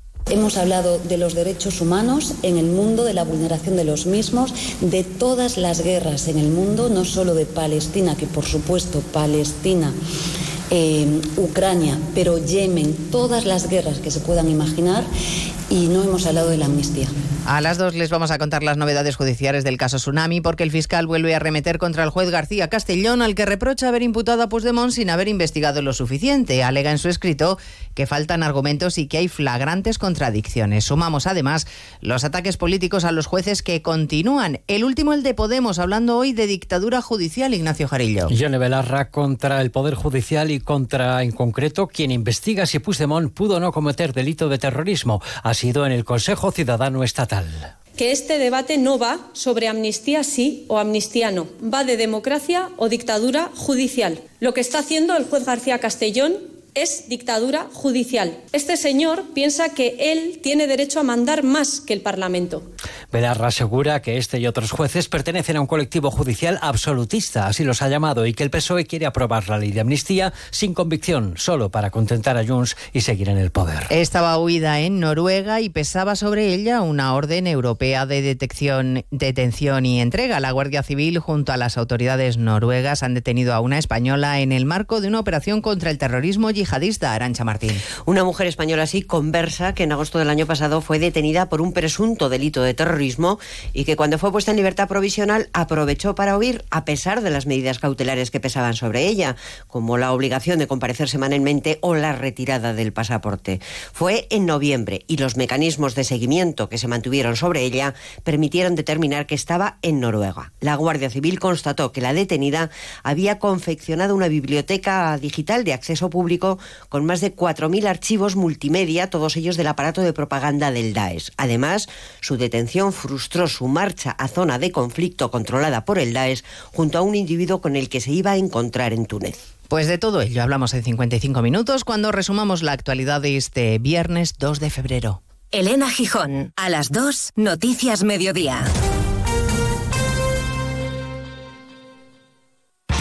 Hemos hablado de los derechos humanos en el mundo, de la vulneración de los mismos, de todas las guerras en el mundo, no solo de Palestina, que por supuesto Palestina eh, Ucrania, pero Yemen, todas las guerras que se puedan imaginar y no hemos hablado de la amnistía. A las dos les vamos a contar las novedades judiciales del caso Tsunami porque el fiscal vuelve a remeter contra el juez García Castellón al que reprocha haber imputado a Puigdemont sin haber investigado lo suficiente. Alega en su escrito que faltan argumentos y que hay flagrantes contradicciones. Sumamos además los ataques políticos a los jueces que continúan. El último el de Podemos, hablando hoy de dictadura judicial, Ignacio Jarillo. Yone Belarra contra el Poder Judicial y contra, en concreto, quien investiga si Puigdemont pudo o no cometer delito de terrorismo. Ha sido en el Consejo Ciudadano Estatal que este debate no va sobre amnistía sí o amnistía no, va de democracia o dictadura judicial. Lo que está haciendo el juez García Castellón es dictadura judicial. Este señor piensa que él tiene derecho a mandar más que el Parlamento. Belarra asegura que este y otros jueces pertenecen a un colectivo judicial absolutista, así los ha llamado, y que el PSOE quiere aprobar la ley de amnistía sin convicción, solo para contentar a Junts y seguir en el poder. Estaba huida en Noruega y pesaba sobre ella una orden europea de detección, detención y entrega. La Guardia Civil, junto a las autoridades noruegas, han detenido a una española en el marco de una operación contra el terrorismo yihadista, Arancha Martín. Una mujer española así conversa que en agosto del año pasado fue detenida por un presunto delito de terrorismo y que cuando fue puesta en libertad provisional aprovechó para huir a pesar de las medidas cautelares que pesaban sobre ella, como la obligación de comparecer semanalmente o la retirada del pasaporte. Fue en noviembre y los mecanismos de seguimiento que se mantuvieron sobre ella permitieron determinar que estaba en Noruega. La Guardia Civil constató que la detenida había confeccionado una biblioteca digital de acceso público con más de 4.000 archivos multimedia, todos ellos del aparato de propaganda del Daesh. Además, su detención frustró su marcha a zona de conflicto controlada por el Daesh junto a un individuo con el que se iba a encontrar en Túnez. Pues de todo ello hablamos en 55 minutos cuando resumamos la actualidad de este viernes 2 de febrero. Elena Gijón, a las 2, Noticias Mediodía.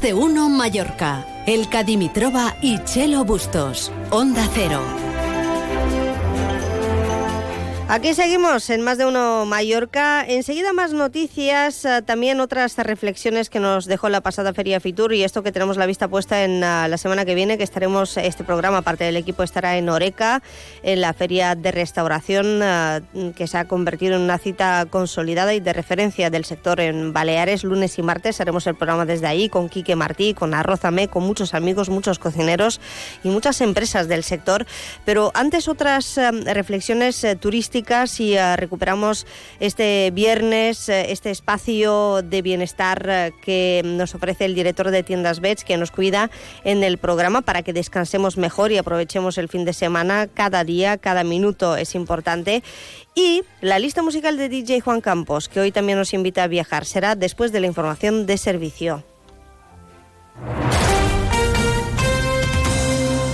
De uno Mallorca. El Dimitrova y Chelo Bustos. Onda Cero. Aquí seguimos en más de uno Mallorca. Enseguida más noticias, eh, también otras reflexiones que nos dejó la pasada Feria Fitur y esto que tenemos la vista puesta en uh, la semana que viene, que estaremos, este programa, parte del equipo estará en Oreca, en la Feria de Restauración, uh, que se ha convertido en una cita consolidada y de referencia del sector en Baleares, lunes y martes. Haremos el programa desde ahí con Quique Martí, con Arrozame, con muchos amigos, muchos cocineros y muchas empresas del sector. Pero antes otras reflexiones turísticas y uh, recuperamos este viernes uh, este espacio de bienestar uh, que nos ofrece el director de tiendas Bets que nos cuida en el programa para que descansemos mejor y aprovechemos el fin de semana. Cada día, cada minuto es importante. Y la lista musical de DJ Juan Campos, que hoy también nos invita a viajar, será después de la información de servicio.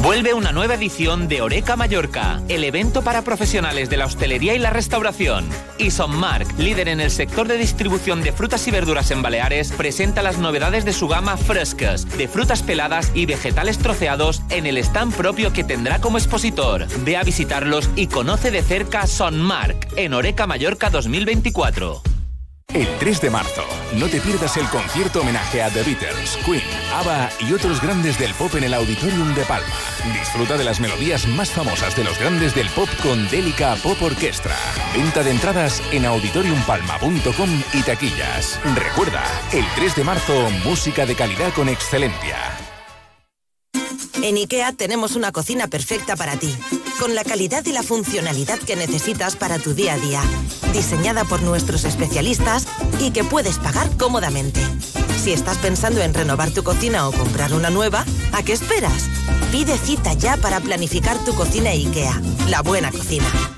Vuelve una nueva edición de Oreca Mallorca, el evento para profesionales de la hostelería y la restauración. Y Sonmark, líder en el sector de distribución de frutas y verduras en Baleares, presenta las novedades de su gama frescas, de frutas peladas y vegetales troceados en el stand propio que tendrá como expositor. Ve a visitarlos y conoce de cerca Sonmark en Oreca Mallorca 2024. El 3 de marzo, no te pierdas el concierto homenaje a The Beatles, Queen, ABBA y otros grandes del pop en el Auditorium de Palma. Disfruta de las melodías más famosas de los grandes del pop con Délica Pop Orquestra. Venta de entradas en auditoriumpalma.com y taquillas. Recuerda, el 3 de marzo, música de calidad con excelencia. En IKEA tenemos una cocina perfecta para ti, con la calidad y la funcionalidad que necesitas para tu día a día, diseñada por nuestros especialistas y que puedes pagar cómodamente. Si estás pensando en renovar tu cocina o comprar una nueva, ¿a qué esperas? Pide cita ya para planificar tu cocina IKEA, la buena cocina.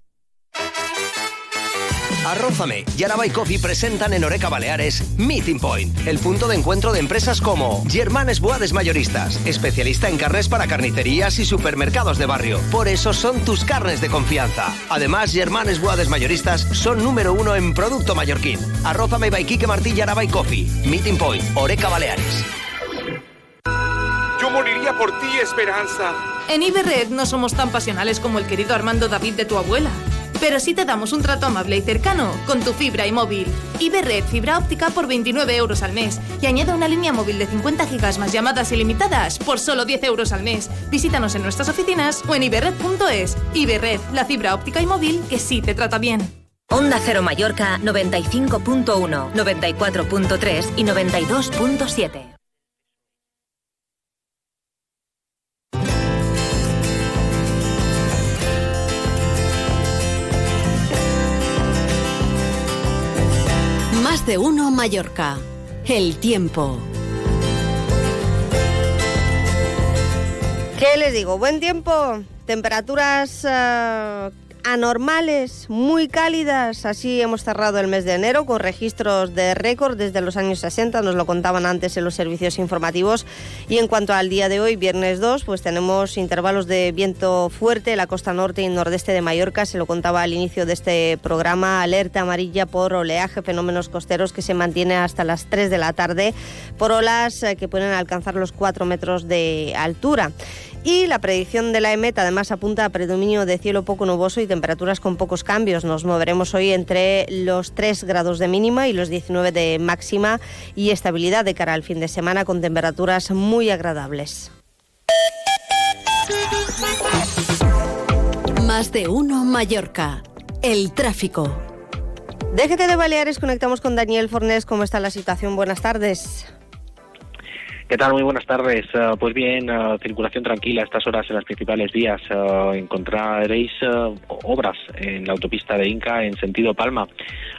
Arrózame y Araba y Coffee presentan en Oreca Baleares Meeting Point, el punto de encuentro de empresas como Germanes Boades Mayoristas, especialista en carnes para carnicerías y supermercados de barrio. Por eso son tus carnes de confianza. Además, Germanes Boades Mayoristas son número uno en producto mallorquín. Arrózame by Quique Martí y Araba y Coffee. Meeting Point, Oreca Baleares. Yo moriría por ti, Esperanza. En Iberred no somos tan pasionales como el querido Armando David de tu abuela. Pero sí te damos un trato amable y cercano con tu fibra y móvil. Iberred fibra óptica por 29 euros al mes y añade una línea móvil de 50 gigas más llamadas ilimitadas por solo 10 euros al mes. Visítanos en nuestras oficinas o en iberred.es. Iberred, la fibra óptica y móvil que sí te trata bien. Onda Cero Mallorca 95.1, 94.3 y 92.7. De uno Mallorca. El tiempo. ¿Qué les digo? Buen tiempo, temperaturas uh, anormales, muy cálidas. Así hemos cerrado el mes de enero con registros de récord desde los años 60, nos lo contaban antes en los servicios informativos. Y en cuanto al día de hoy, viernes 2, pues tenemos intervalos de viento fuerte en la costa norte y nordeste de Mallorca. Se lo contaba al inicio de este programa, alerta amarilla por oleaje, fenómenos costeros que se mantiene hasta las 3 de la tarde por olas eh, que pueden alcanzar los 4 metros de altura. Y la predicción de la EMET además apunta a predominio de cielo poco nuboso y temperaturas con pocos cambios. Nos moveremos hoy entre los 3 grados de mínima y los 19 de máxima y estabilidad de cara al fin de semana con temperaturas muy agradables. Más de uno Mallorca. El tráfico. Déjete de Baleares, conectamos con Daniel Fornés. ¿Cómo está la situación? Buenas tardes. ¿Qué tal? Muy buenas tardes. Uh, pues bien, uh, circulación tranquila a estas horas en las principales vías. Uh, encontraréis obras en la autopista de Inca en sentido Palma,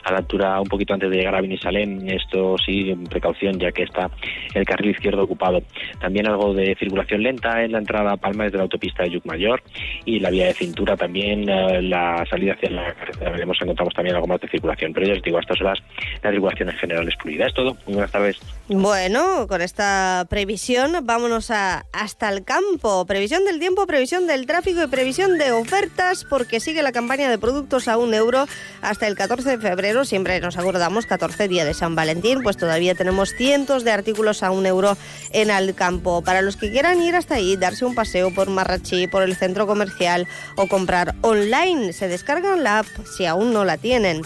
a la altura un poquito antes de llegar a Vinisalem. Esto sí, precaución, ya que está el carril izquierdo ocupado. También algo de circulación lenta en la entrada a Palma desde la autopista de Yucmayor y la vía de cintura también, la salida hacia la carretera. Veremos, encontramos también algo más de circulación. Pero ya os digo, a estas horas la circulación en general es fluida. Es todo. Muy buenas tardes. Bueno, con esta previsión, vámonos a, hasta el campo. Previsión del tiempo, previsión del tráfico y previsión de ofertas, porque sigue la campaña de productos a un euro hasta el 14 de febrero. Siempre nos acordamos, 14 día de San Valentín, pues todavía tenemos cientos de artículos a un euro en el campo. Para los que quieran ir hasta ahí, darse un paseo por Marrachí, por el centro comercial o comprar online, se descargan la app si aún no la tienen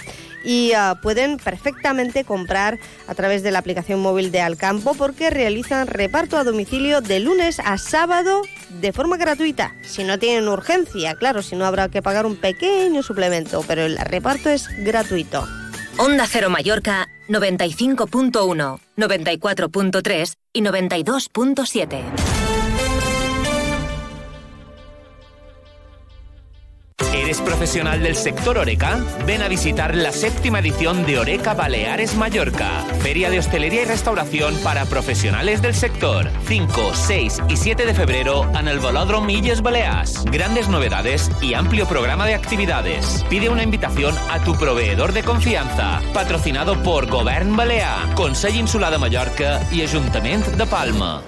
y uh, pueden perfectamente comprar a través de la aplicación móvil de Alcampo porque realizan reparto a domicilio de lunes a sábado de forma gratuita. Si no tienen urgencia, claro, si no habrá que pagar un pequeño suplemento, pero el reparto es gratuito. Onda Cero Mallorca 95.1, 94.3 y 92.7. ¿Eres profesional del sector Oreca? Ven a visitar la séptima edición de Oreca Baleares Mallorca, Feria de Hostelería y Restauración para profesionales del sector. 5, 6 y 7 de febrero en el Velódromo Milles Balears. Grandes novedades y amplio programa de actividades. Pide una invitación a tu proveedor de confianza. Patrocinado por Govern Balear, Consell Insular de Mallorca y Ayuntamiento de Palma.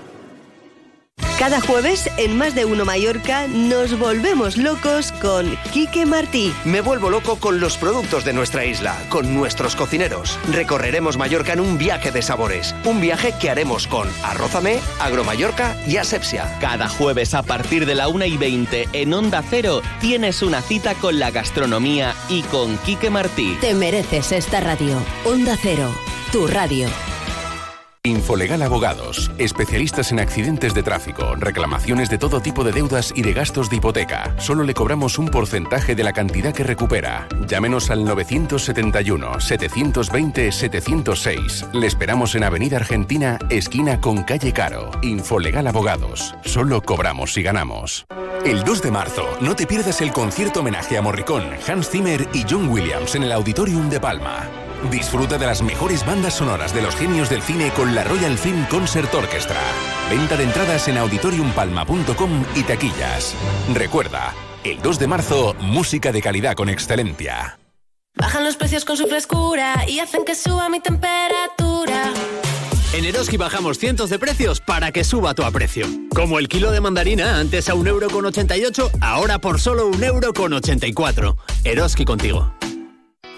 Cada jueves en Más de Uno Mallorca nos volvemos locos con Quique Martí. Me vuelvo loco con los productos de nuestra isla, con nuestros cocineros. Recorreremos Mallorca en un viaje de sabores. Un viaje que haremos con Arrózame, Agromallorca y Asepsia. Cada jueves a partir de la 1 y 20 en Onda Cero tienes una cita con la gastronomía y con Quique Martí. Te mereces esta radio. Onda Cero, tu radio. Infolegal Abogados, especialistas en accidentes de tráfico, reclamaciones de todo tipo de deudas y de gastos de hipoteca. Solo le cobramos un porcentaje de la cantidad que recupera. Llámenos al 971-720-706. Le esperamos en Avenida Argentina, esquina con calle Caro. Infolegal Abogados. Solo cobramos si ganamos. El 2 de marzo, no te pierdas el concierto homenaje a Morricone, Hans Zimmer y John Williams en el Auditorium de Palma. Disfruta de las mejores bandas sonoras de los genios del cine con la Royal Film Concert Orchestra. Venta de entradas en auditoriumpalma.com y taquillas. Recuerda, el 2 de marzo, música de calidad con excelencia. Bajan los precios con su frescura y hacen que suba mi temperatura. En Eroski bajamos cientos de precios para que suba tu aprecio. Como el kilo de mandarina, antes a 1,88€, ahora por solo 1,84€. Eroski contigo.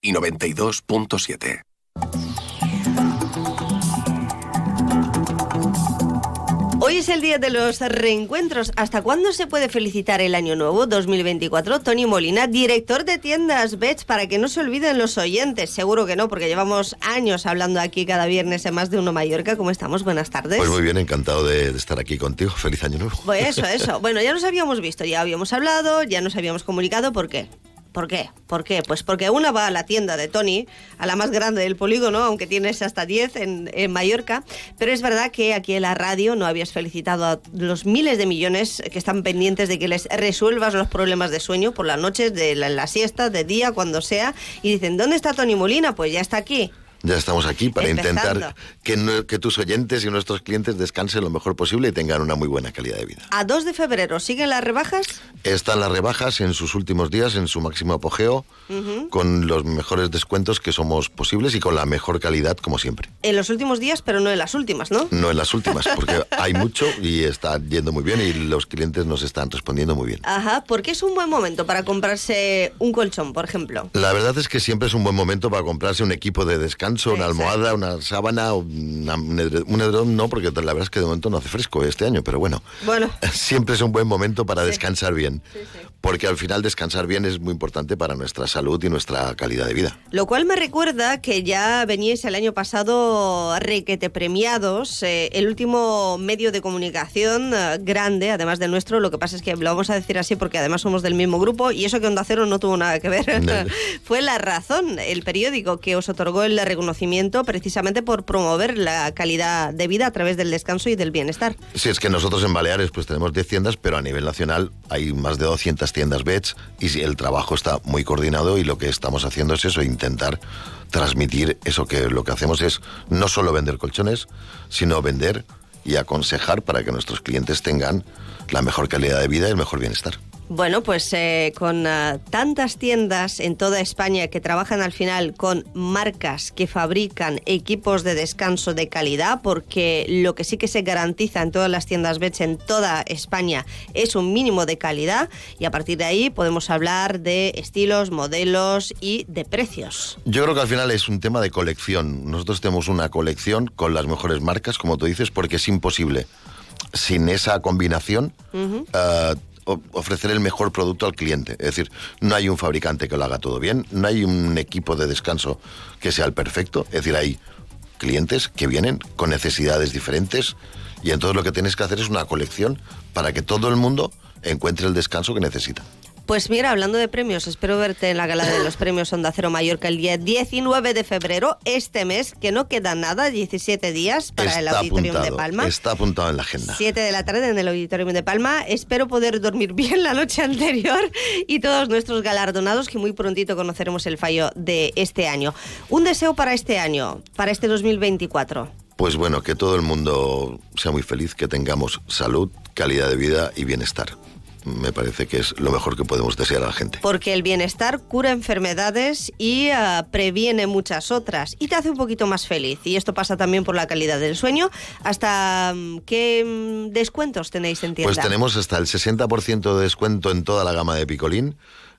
y 92.7. Hoy es el día de los reencuentros. ¿Hasta cuándo se puede felicitar el año nuevo 2024? Tony Molina, director de tiendas Bets, para que no se olviden los oyentes. Seguro que no, porque llevamos años hablando aquí cada viernes en más de uno Mallorca. ¿Cómo estamos? Buenas tardes. Pues muy bien, encantado de, de estar aquí contigo. Feliz año nuevo. Pues eso, eso. Bueno, ya nos habíamos visto, ya habíamos hablado, ya nos habíamos comunicado. ¿Por qué? ¿Por qué? ¿Por qué? Pues porque una va a la tienda de Tony, a la más grande del polígono, aunque tienes hasta 10 en, Mallorca, pero es verdad que aquí en la radio no habías felicitado a los miles de millones que están pendientes de que les resuelvas los problemas de sueño por las noches, de la, la siesta, de día, cuando sea, y dicen, ¿dónde está Tony Molina? Pues ya está aquí. Ya estamos aquí para Empezando. intentar que, no- que tus oyentes y nuestros clientes descansen lo mejor posible y tengan una muy buena calidad de vida. A 2 de febrero, ¿siguen las rebajas? Están las rebajas en sus últimos días, en su máximo apogeo, con los mejores descuentos que somos posibles y con la mejor calidad como siempre. En los últimos días, pero no en las últimas, ¿no? No en las últimas, porque hay mucho y está yendo muy bien y los clientes nos están respondiendo muy bien. Ajá, porque es un buen momento para comprarse un colchón, por ejemplo. La verdad es que siempre es un buen momento para comprarse un equipo de descanso, una almohada, una sábana, una- un edre- un edredón, no, porque la verdad es que de momento no hace fresco este año, pero bueno, Bueno, siempre es un buen momento para descansar bien, porque al final descansar bien es muy importante para nuestra salud y nuestra calidad de vida. Lo cual me recuerda que ya veníais el año pasado requete premiados, eh, el último medio de comunicación eh, grande, además del nuestro, lo que pasa es que lo vamos a decir así porque además somos del mismo grupo y eso que Onda Cero no tuvo nada que ver. No. Fue La Razón, el periódico que os otorgó el precisamente por promover la calidad de vida a través del descanso y del bienestar. Si es que nosotros en Baleares pues tenemos 10 tiendas, pero a nivel nacional hay más de 200 tiendas BETS y el trabajo está muy coordinado y lo que estamos haciendo es eso, intentar transmitir eso que lo que hacemos es no solo vender colchones, sino vender y aconsejar para que nuestros clientes tengan la mejor calidad de vida y el mejor bienestar. Bueno, pues eh, con ah, tantas tiendas en toda España que trabajan al final con marcas que fabrican equipos de descanso de calidad, porque lo que sí que se garantiza en todas las tiendas Bets en toda España es un mínimo de calidad y a partir de ahí podemos hablar de estilos, modelos y de precios. Yo creo que al final es un tema de colección. Nosotros tenemos una colección con las mejores marcas, como tú dices, porque es imposible sin esa combinación o- ofrecer el mejor producto al cliente. Es decir, no hay un fabricante que lo haga todo bien, no hay un equipo de descanso que sea el perfecto. Es decir, hay clientes que vienen con necesidades diferentes y entonces lo que tienes que hacer es una colección para que todo el mundo encuentre el descanso que necesita. Pues mira, hablando de premios, espero verte en la gala de los premios Onda Cero Mallorca el día 19 de febrero, este mes, que no queda nada, 17 días para el Auditorium apuntado, de Palma. está apuntado en la agenda. 7 de la tarde en el Auditorium de Palma. Espero poder dormir bien la noche anterior y todos nuestros galardonados que muy prontito conoceremos el fallo de este año. Un deseo para este año, para este 2024. Pues bueno, que todo el mundo sea muy feliz, que tengamos salud, calidad de vida y bienestar. Me parece que es lo mejor que podemos desear a la gente. Porque el bienestar cura enfermedades y ah, previene muchas otras y te hace un poquito más feliz. Y esto pasa también por la calidad del sueño. ¿Hasta mm, qué mm, descuentos tenéis en tienda? Pues tenemos hasta el 60% de descuento en toda la gama de Picolín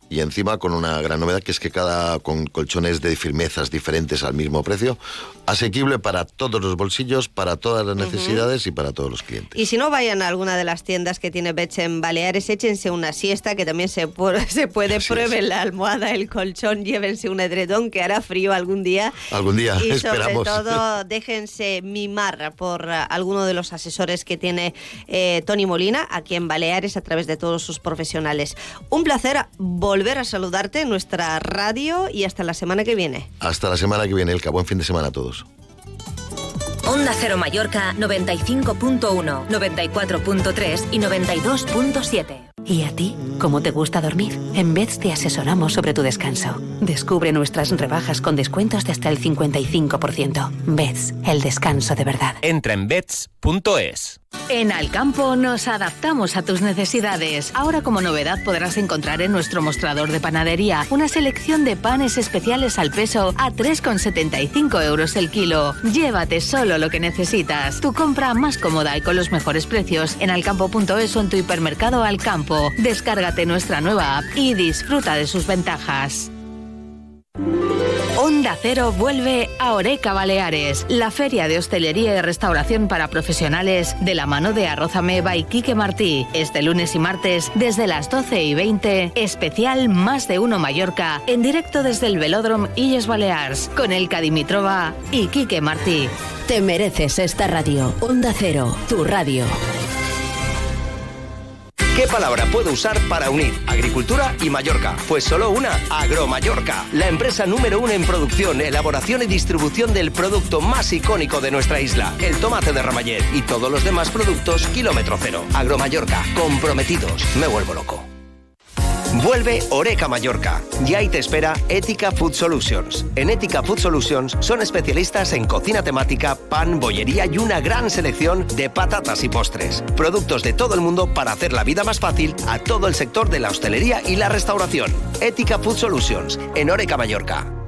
y encima con una gran novedad que es que cada con colchones de firmezas diferentes al mismo precio, asequible para todos los bolsillos, para todas las necesidades y para todos los clientes. Y si no vayan a alguna de las tiendas que tiene Betch en Baleares, échense una siesta que también se, se puede. Prueben la almohada, el colchón, llévense un edredón que hará frío algún día. Algún día, Y sobre esperamos. todo, déjense mimar por eh, alguno de los asesores que tiene eh, Tony Molina aquí en Baleares a través de todos sus profesionales. Un placer volver a saludarte en nuestra radio y hasta la semana que viene. Hasta la semana que viene, el buen fin de semana a todos. Onda Cero Mallorca 95.1, 94.3 y 92.7. ¿Y a ti? ¿Cómo te gusta dormir? En Beds te asesoramos sobre tu descanso. Descubre nuestras rebajas con descuentos de hasta el 55%. Beds, el descanso de verdad. Entra en bets.es. En Alcampo nos adaptamos a tus necesidades. Ahora como novedad podrás encontrar en nuestro mostrador de panadería una selección de panes especiales al peso a 3,75 euros el kilo. Llévate solo lo que necesitas. Tu compra más cómoda y con los mejores precios en alcampo.es o en tu hipermercado Alcampo. Descárgate nuestra nueva app y disfruta de sus ventajas. Onda Cero vuelve a Oreca Baleares, la feria de hostelería y restauración para profesionales de la mano de Arrozameva y Quique Martí. Este lunes y martes desde las 12 y 20, especial Más de Uno Mallorca, en directo desde el Velódromo Illes Balears, con el Dimitrova y Quique Martí. Te mereces esta radio. Onda Cero, tu radio. ¿Qué palabra puedo usar para unir agricultura y Mallorca? Pues solo una, Agromallorca, la empresa número uno en producción, elaboración y distribución del producto más icónico de nuestra isla, el tomate de Ramallet y todos los demás productos kilómetro cero. Agromallorca, comprometidos, me vuelvo loco. Vuelve Oreca Mallorca. Y ahí te espera Ética Food Solutions. En Ética Food Solutions son especialistas en cocina temática, pan, bollería y una gran selección de patatas y postres. Productos de todo el mundo para hacer la vida más fácil a todo el sector de la hostelería y la restauración. Ética Food Solutions en Oreca Mallorca.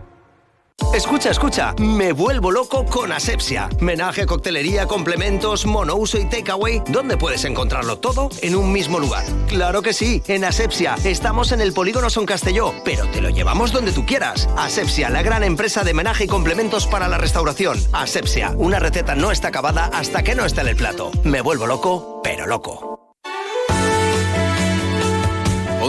Escucha, escucha, me vuelvo loco con Asepsia. Menaje, coctelería, complementos, monouso y takeaway. ¿Dónde puedes encontrarlo todo? En un mismo lugar. Claro que sí, en Asepsia. Estamos en el Polígono Son Castelló, pero te lo llevamos donde tú quieras. Asepsia, la gran empresa de menaje y complementos para la restauración. Asepsia, una receta no está acabada hasta que no está en el plato. Me vuelvo loco, pero loco.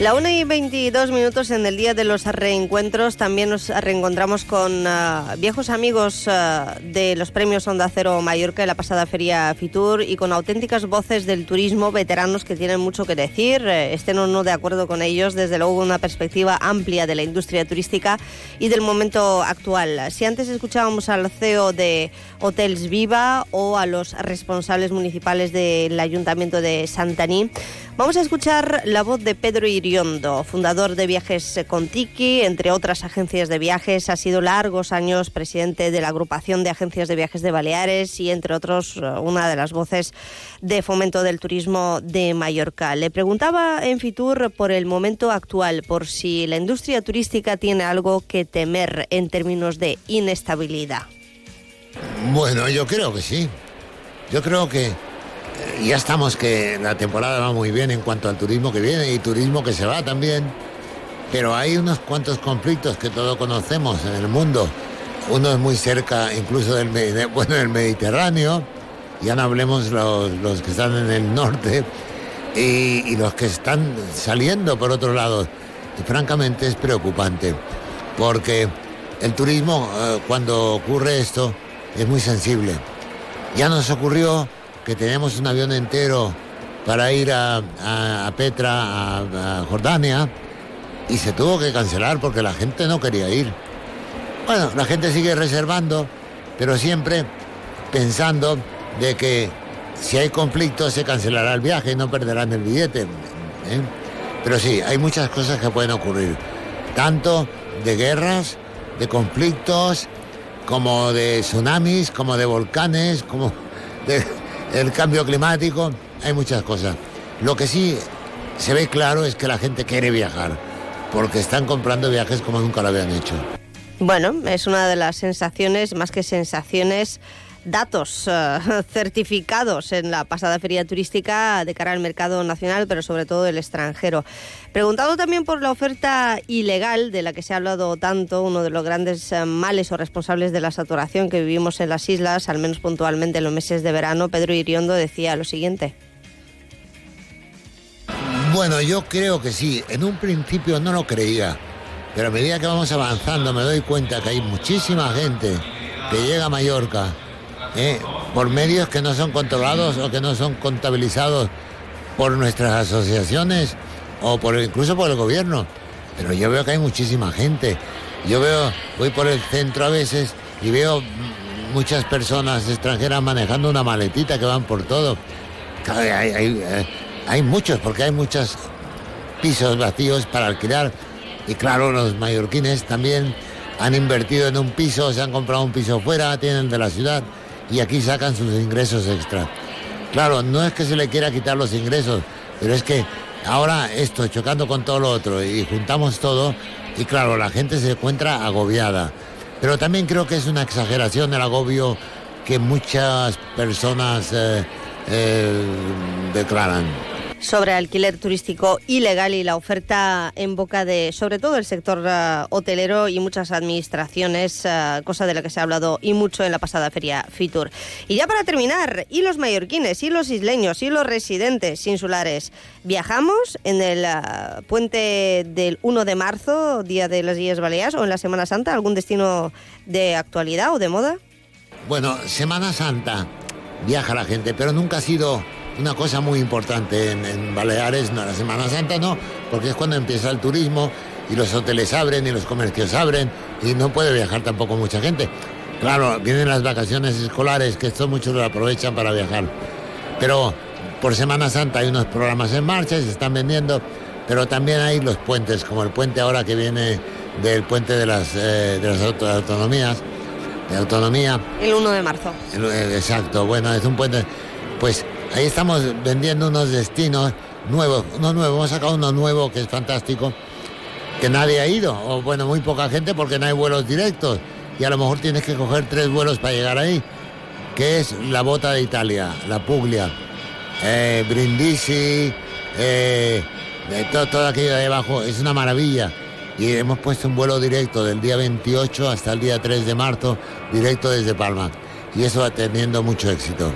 La 1 y 22 minutos en el día de los reencuentros también nos reencontramos con uh, viejos amigos uh, de los premios Onda Cero Mallorca de la pasada feria Fitur y con auténticas voces del turismo, veteranos que tienen mucho que decir, eh, estén o no de acuerdo con ellos, desde luego una perspectiva amplia de la industria turística y del momento actual. Si antes escuchábamos al CEO de Hotels Viva o a los responsables municipales del Ayuntamiento de Santaní, vamos a escuchar la voz de Pedro Iri fundador de Viajes Contiki, entre otras agencias de viajes. Ha sido largos años presidente de la agrupación de agencias de viajes de Baleares y, entre otros, una de las voces de fomento del turismo de Mallorca. Le preguntaba en Fitur por el momento actual, por si la industria turística tiene algo que temer en términos de inestabilidad. Bueno, yo creo que sí. Yo creo que ya estamos que la temporada va muy bien en cuanto al turismo que viene y turismo que se va también. Pero hay unos cuantos conflictos que todos conocemos en el mundo. Uno es muy cerca incluso del, bueno, del Mediterráneo. Ya no hablemos los, los que están en el norte y, los que están saliendo por otro lado. Y francamente es preocupante porque el turismo eh, cuando ocurre esto es muy sensible. Ya nos ocurrió que teníamos un avión entero para ir a, Petra, a, Jordania, y se tuvo que cancelar porque la gente no quería ir. Bueno, la gente sigue reservando, pero siempre pensando de que si hay conflicto se cancelará el viaje y no perderán el billete. ¿eh? Pero sí, hay muchas cosas que pueden ocurrir, tanto de guerras, de conflictos, como de tsunamis, como de volcanes, como de, el cambio climático, hay muchas cosas. Lo que sí se ve claro es que la gente quiere viajar, porque están comprando viajes como nunca lo habían hecho. Bueno, es una de las sensaciones, más que sensaciones, datos eh, certificados en la pasada feria turística de cara al mercado nacional, pero sobre todo el extranjero. Preguntado también por la oferta ilegal de la que se ha hablado tanto, uno de los grandes eh, males o responsables de la saturación que vivimos en las islas, al menos puntualmente en los meses de verano, Pedro Iriondo decía lo siguiente. Bueno, yo creo que sí. En un principio no lo creía, pero a medida que vamos avanzando me doy cuenta que hay muchísima gente que llega a Mallorca ¿eh? por medios que no son controlados o que no son contabilizados por nuestras asociaciones o por incluso por el gobierno. Pero yo veo que hay muchísima gente. Yo veo, voy por el centro a veces y veo muchas personas extranjeras manejando una maletita que van por todo. Hay, hay, eh, hay muchos, porque hay muchos pisos vacíos para alquilar. Y claro, los mallorquines también han invertido en un piso, se han comprado un piso fuera, tienen de la ciudad y aquí sacan sus ingresos extra. Claro, no es que se le quiera quitar los ingresos, pero es que Ahora esto chocando con todo lo otro y juntamos todo y claro, la gente se encuentra agobiada. Pero también creo que es una exageración el agobio que muchas personas eh, eh, declaran sobre alquiler turístico ilegal y la oferta en boca de, sobre todo, el sector uh, hotelero y muchas administraciones, uh, cosa de la que se ha hablado y mucho en la pasada feria Fitur. Y ya para terminar, ¿y los mallorquines, y los isleños, y los residentes insulares? ¿Viajamos en el uh, puente del 1 de marzo, Día de las Islas Baleares, o en la Semana Santa, algún destino de actualidad o de moda? Bueno, Semana Santa viaja la gente, pero nunca ha sido una cosa muy importante en, Baleares, no, la Semana Santa no, porque es cuando empieza el turismo y los hoteles abren y los comercios abren y no puede viajar tampoco mucha gente. Claro, vienen las vacaciones escolares, que esto muchos lo aprovechan para viajar. Pero por Semana Santa hay unos programas en marcha y se están vendiendo, pero también hay los puentes, como el puente ahora que viene del puente de las, eh, de las autonomías, de autonomía. El 1 de marzo. exacto, bueno, es un puente, pues Ahí estamos vendiendo unos destinos nuevos, uno nuevo, hemos sacado uno nuevo que es fantástico, que nadie ha ido, o bueno, muy poca gente porque no hay vuelos directos y a lo mejor tienes que coger tres vuelos para llegar ahí, que es la bota de Italia, la Puglia, eh, Brindisi, eh, todo, todo aquello de abajo, es una maravilla. Y hemos puesto un vuelo directo del día 28 hasta el día 3 de marzo, directo desde Palma. Y eso va teniendo mucho éxito.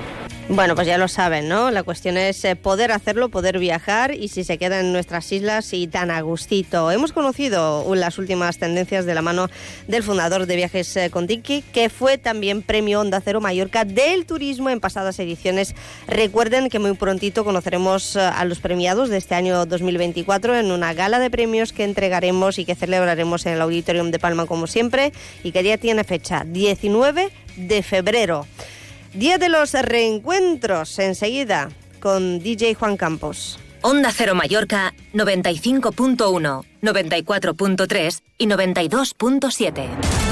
Bueno, pues ya lo saben, ¿no? La cuestión es eh, poder hacerlo, poder viajar y si se quedan en nuestras islas y tan a gustito. Hemos conocido las últimas tendencias de la mano del fundador de Viajes eh, con Tiki, que fue también premio Onda Cero Mallorca del turismo en pasadas ediciones. Recuerden que muy prontito conoceremos eh, a los premiados de este año 2024 en una gala de premios que entregaremos y que celebraremos en el Auditorium de Palma como siempre y que ya tiene fecha 19 de febrero. Día de los reencuentros enseguida con DJ Juan Campos. Onda Cero Mallorca 95.1, 94.3 y 92.7.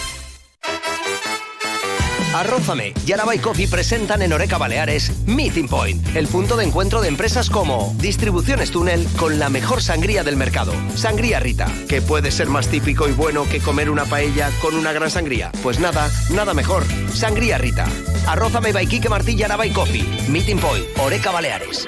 Arrózame y Araba Coffee presentan en Oreca Baleares Meeting Point, el punto de encuentro de empresas como Distribuciones Túnel con la mejor sangría del mercado, Sangría Rita, que puede ser más típico y bueno que comer una paella con una gran sangría. Pues nada, nada mejor. Sangría Rita. Arrózame by Kike Martilla Coffee. Meeting Point, Oreca Baleares.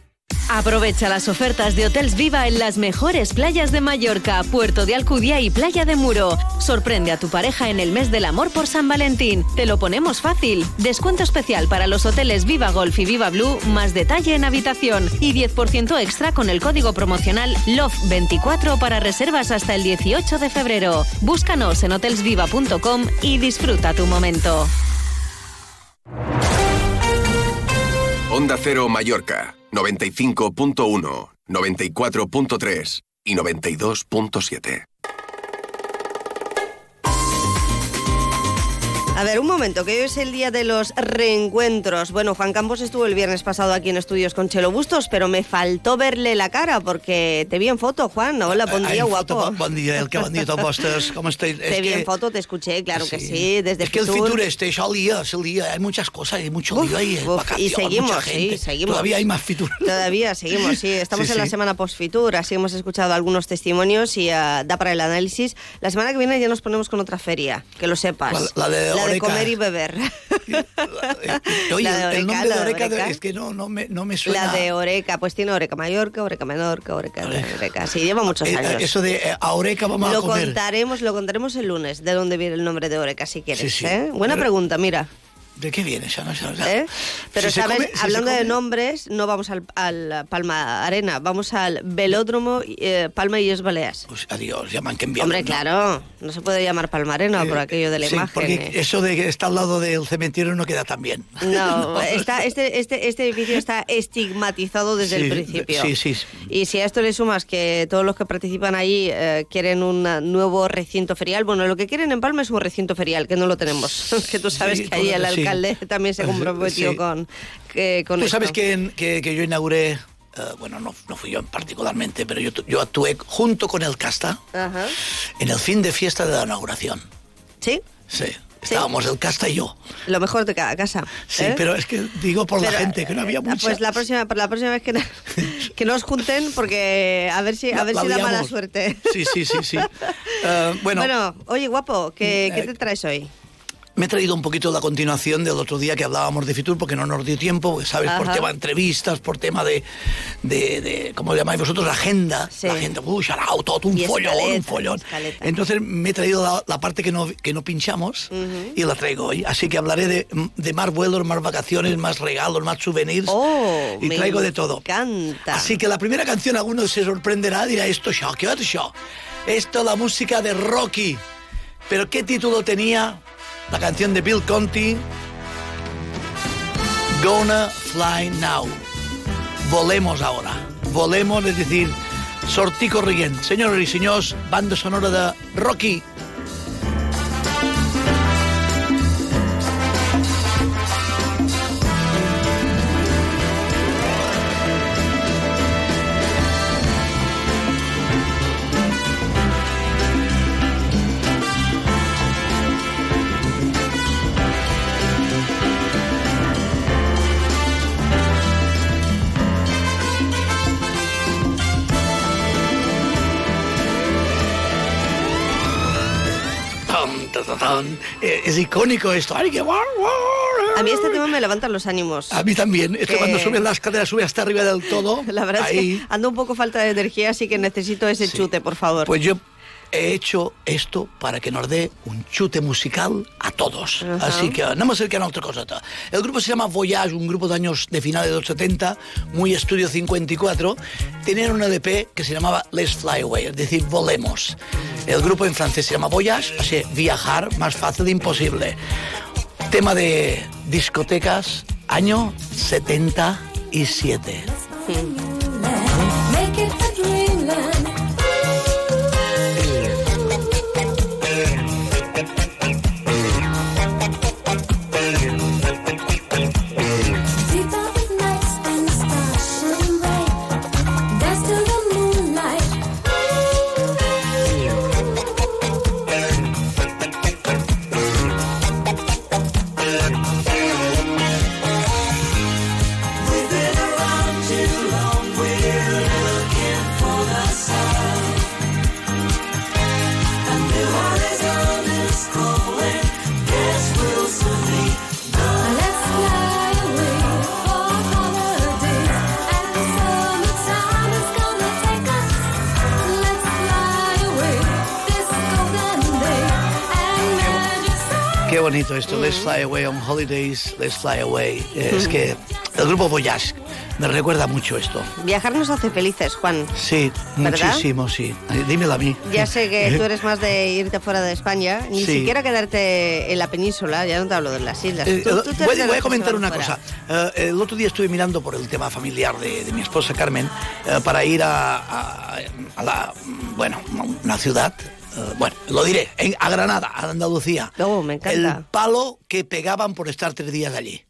Aprovecha las ofertas de Hotels Viva en las mejores playas de Mallorca, Puerto de Alcudia y Playa de Muro. Sorprende a tu pareja en el mes del amor por San Valentín. Te lo ponemos fácil. Descuento especial para los hoteles Viva Golf y Viva Blue, más detalle en habitación y 10% extra con el código promocional LOVE24 para reservas hasta el 18 de febrero. Búscanos en hotelsviva.com y disfruta tu momento. Onda Cero Mallorca 95.1, 94.3 y 92.7. A ver, un momento, que hoy es el día de los reencuentros. Bueno, Juan Campos estuvo el viernes pasado aquí en estudios con Chelo Bustos, pero me faltó verle la cara porque te vi en foto, Juan. Hola, dia, foto, guapo. bon dia, el que bon dia a? Te vi en foto, te escuché, claro que sí, desde Es que el Fitur. Este, es el día, es el día, hay muchas cosas, hay mucho Uf, lío ahí, y seguimos, sí, seguimos. Todavía hay más Fitur. Todavía seguimos, sí. Estamos Sí, en la semana post-Fitur, así hemos escuchado algunos testimonios y ah, da para el análisis. La semana que viene ya nos ponemos con otra feria, que lo sepas. La de La de Oreca. comer y beber. Oye, La de el Oreca, nombre la de de Oreca, Oreca. es que no, no, me, no me suena. La de Oreca, pues tiene Oreca Mallorca, Oreca Menorca, Oreca, Oreca. Sí, lleva muchos Eh, años. Eso de eh, a Oreca vamos lo a comer. contaremos, lo contaremos el lunes, de dónde viene el nombre de Oreca, si quieres. Sí, sí. ¿eh? Buena Pero- pregunta, mira. ¿De qué viene? Eso no, eso no- ¿eh? Pero Si sabes, come- si hablando de nombres, no vamos al, al Palma Arena, vamos al Velódromo eh, Palma y Es Baleas. Pues adiós, llaman que envían. Hombre, claro, no se puede llamar Palma Arena por aquello de la Sí, imagen. porque eh. eso de que está al lado del cementerio no queda tan bien. No, está, este, este, este edificio está estigmatizado desde Sí, el principio. Sí, sí. Y si a esto le sumas que todos los que participan ahí eh, quieren un nuevo recinto ferial, bueno, lo que quieren en Palma es un recinto ferial, que no lo tenemos. que tú sabes Sí, que ahí el sí. Alcalde también se comprometió Sí. con, que, con Tú esto. sabes que, en- que, que yo inauguré, eh, bueno, no, no fui yo particularmente, pero yo, yo actué junto con el Casta Ajá. en el fin de fiesta de la inauguración. ¿Sí? Sí. Estábamos el Casta y yo. Lo mejor de cada casa. Sí, ¿eh? pero es que digo por la Pero, gente, que no había eh, mucha. Pues la próxima, la próxima vez que, que nos junten, porque a ver si, a La- ver la si da mala suerte. Sí, sí, sí, sí. Eh, bueno, Bueno, oye, guapo, ¿qué, ¿qué Eh, te traes hoy? Me he traído un poquito la continuación del otro día que hablábamos de Fitur porque no nos dio tiempo, porque, ¿sabes? Por Ajá. tema de entrevistas, por tema de, de, de ¿cómo llamáis vosotros? La agenda. La agenda, uy, sharao, todo un Y follón, un escaleta, follón. escaleta. Entonces me he traído la, la parte que no, que no pinchamos y la traigo hoy. Así que hablaré de, de más vuelos, más vacaciones, más regalos, más souvenirs. Oh, y me traigo de todo. encanta. Así que la primera canción alguno se sorprenderá, dirá, esto show, ¿qué es show? Esto la música de Rocky. ¿Pero qué título tenía la canción de Bill Conti? Gonna Fly Now. Volemos ahora. Volemos, es decir, sortir corrient. Senyores i senyors, banda sonora de Rocky. Eh, es icónico esto. Ay, qué. A mí este tema me levanta los ánimos. A mí también. Es que cuando suben las caderas, sube hasta arriba del todo. La verdad Ahí. es que ando un poco falta de energía, así que necesito ese chute, por favor. Pues yo he hecho esto para que nos dé un chute musical a todos. Ajá. Así que nada más cerca a otra cosa. El grupo se llama Voyage, un grupo de años de finales de los 70, muy estudio 54. Tenían un LP que se llamaba Let's Fly Away, es decir, volemos. El grupo en francés se llama Voyage, sea, viajar más fácil imposible. Tema de discotecas, año 77. Make esto, Let's Fly Away on Holidays, Let's Fly Away. Eh, Es que el grupo Voyage me recuerda mucho esto. Viajar nos hace felices, Juan. Sí, ¿Verdad? muchísimo, sí. Dímelo a mí. Ya sé que tú eres más de irte fuera de España, ni Sí. siquiera quedarte en la península, ya no te hablo de las islas. Eh, Tú- eh, tú voy, a comentar una fuera. cosa. El otro día estuve mirando por el tema familiar de, de mi esposa Carmen para ir a, a- a la, bueno, una ciudad eh, bueno, lo diré, en, a Granada, a Andalucía. Oh, me encanta. El palo que pegaban por estar tres días allí.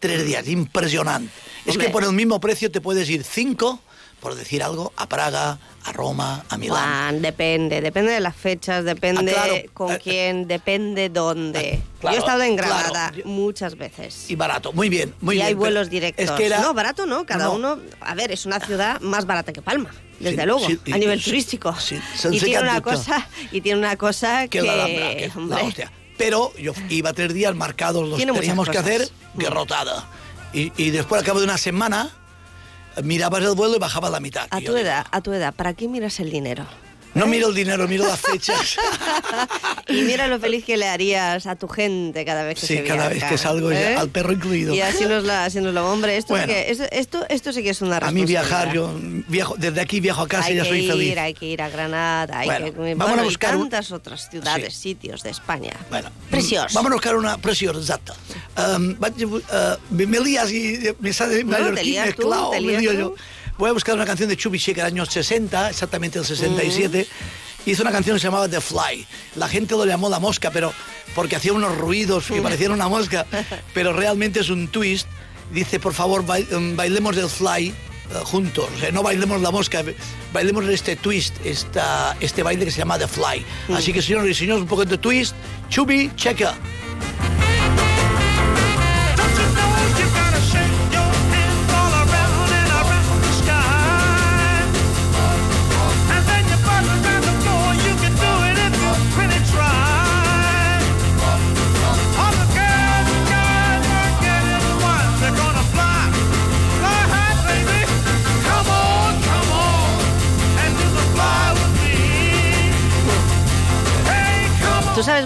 Tres días, impresionante. Es que por el mismo precio te puedes ir cinco, por decir algo, a Praga, a Roma, a Milán. Juan, depende, depende de las fechas, depende Ah, claro. con quién, depende dónde. claro, Yo he estado en claro. Granada muchas veces. Y barato, muy bien, muy y bien. hay pero vuelos directos. Es que era, No, barato no, cada No, no. uno... A ver, es una ciudad más barata que Palma, desde Sí, luego, sí, y- a nivel sí, turístico. y tiene una cosa y tiene una cosa que, que la Alhambra, que la hostia. Pero yo iba tres días marcados, los teníamos que hacer guerrotada. Y, y después, al cabo de una semana, mirabas el vuelo y bajaba la mitad. a tu edad, a tu edad, ¿para qué miras el dinero? No miro el dinero, miro las fechas. Y mira lo feliz que le harías a tu gente cada vez que Sí, se cada vez que salgo ¿eh? al perro incluido. Y así nos la, así nos lo hombre, esto, Bueno. es que- esto, esto, sí que es una A mí viajar, yo viajo, desde aquí viajo a casa hay y ya soy ir, feliz. hay que ir a Granada, hay Bueno, que bueno, a y buscar un- tantas otras ciudades, sitios de España. Bueno, Preciosos. Vamos a buscar una preciosa, exacto. Um, uh, me, me lías y me sale No, te mallorquín mezclado, te me lío yo. Voy a buscar una canción de Chubische que era años 60, exactamente el 67. Hizo una canción que se llamaba The Fly. La gente lo llamó La Mosca, pero porque hacía unos ruidos que parecían una mosca, pero realmente es un twist. Dice, por favor, um, bailemos el Fly eh, juntos. O sea, no bailemos la mosca, bailemos este twist, esta, este baile que se llama The Fly. Así que, señores y señores, un poco de twist. Chubi, checa.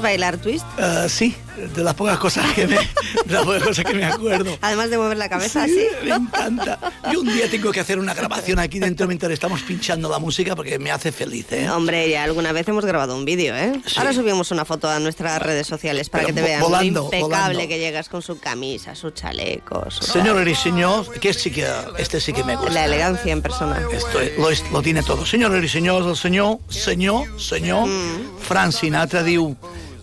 Bailar twist? Ah, sí, de las pocas cosas que me, de las pocas cosas que me acuerdo. Además de mover la cabeza Sí, así. me encanta. Yo un día tengo que hacer una grabación aquí dentro mientras estamos pinchando la música porque me hace feliz, ¿eh? Hombre, ya alguna vez hemos grabado un vídeo, ¿eh? Sí. Ahora subimos una foto a nuestras redes sociales para Pero que te vean volando, lo impecable volando. que llegas con su camisa, su chaleco, su... Señores y señores, que sí que, este sí que me gusta. La elegancia en persona. Esto es- lo, lo tiene todo. Senyores i senyors, el senyor, senyor, senyor, Mm. Frank Sinatra diu,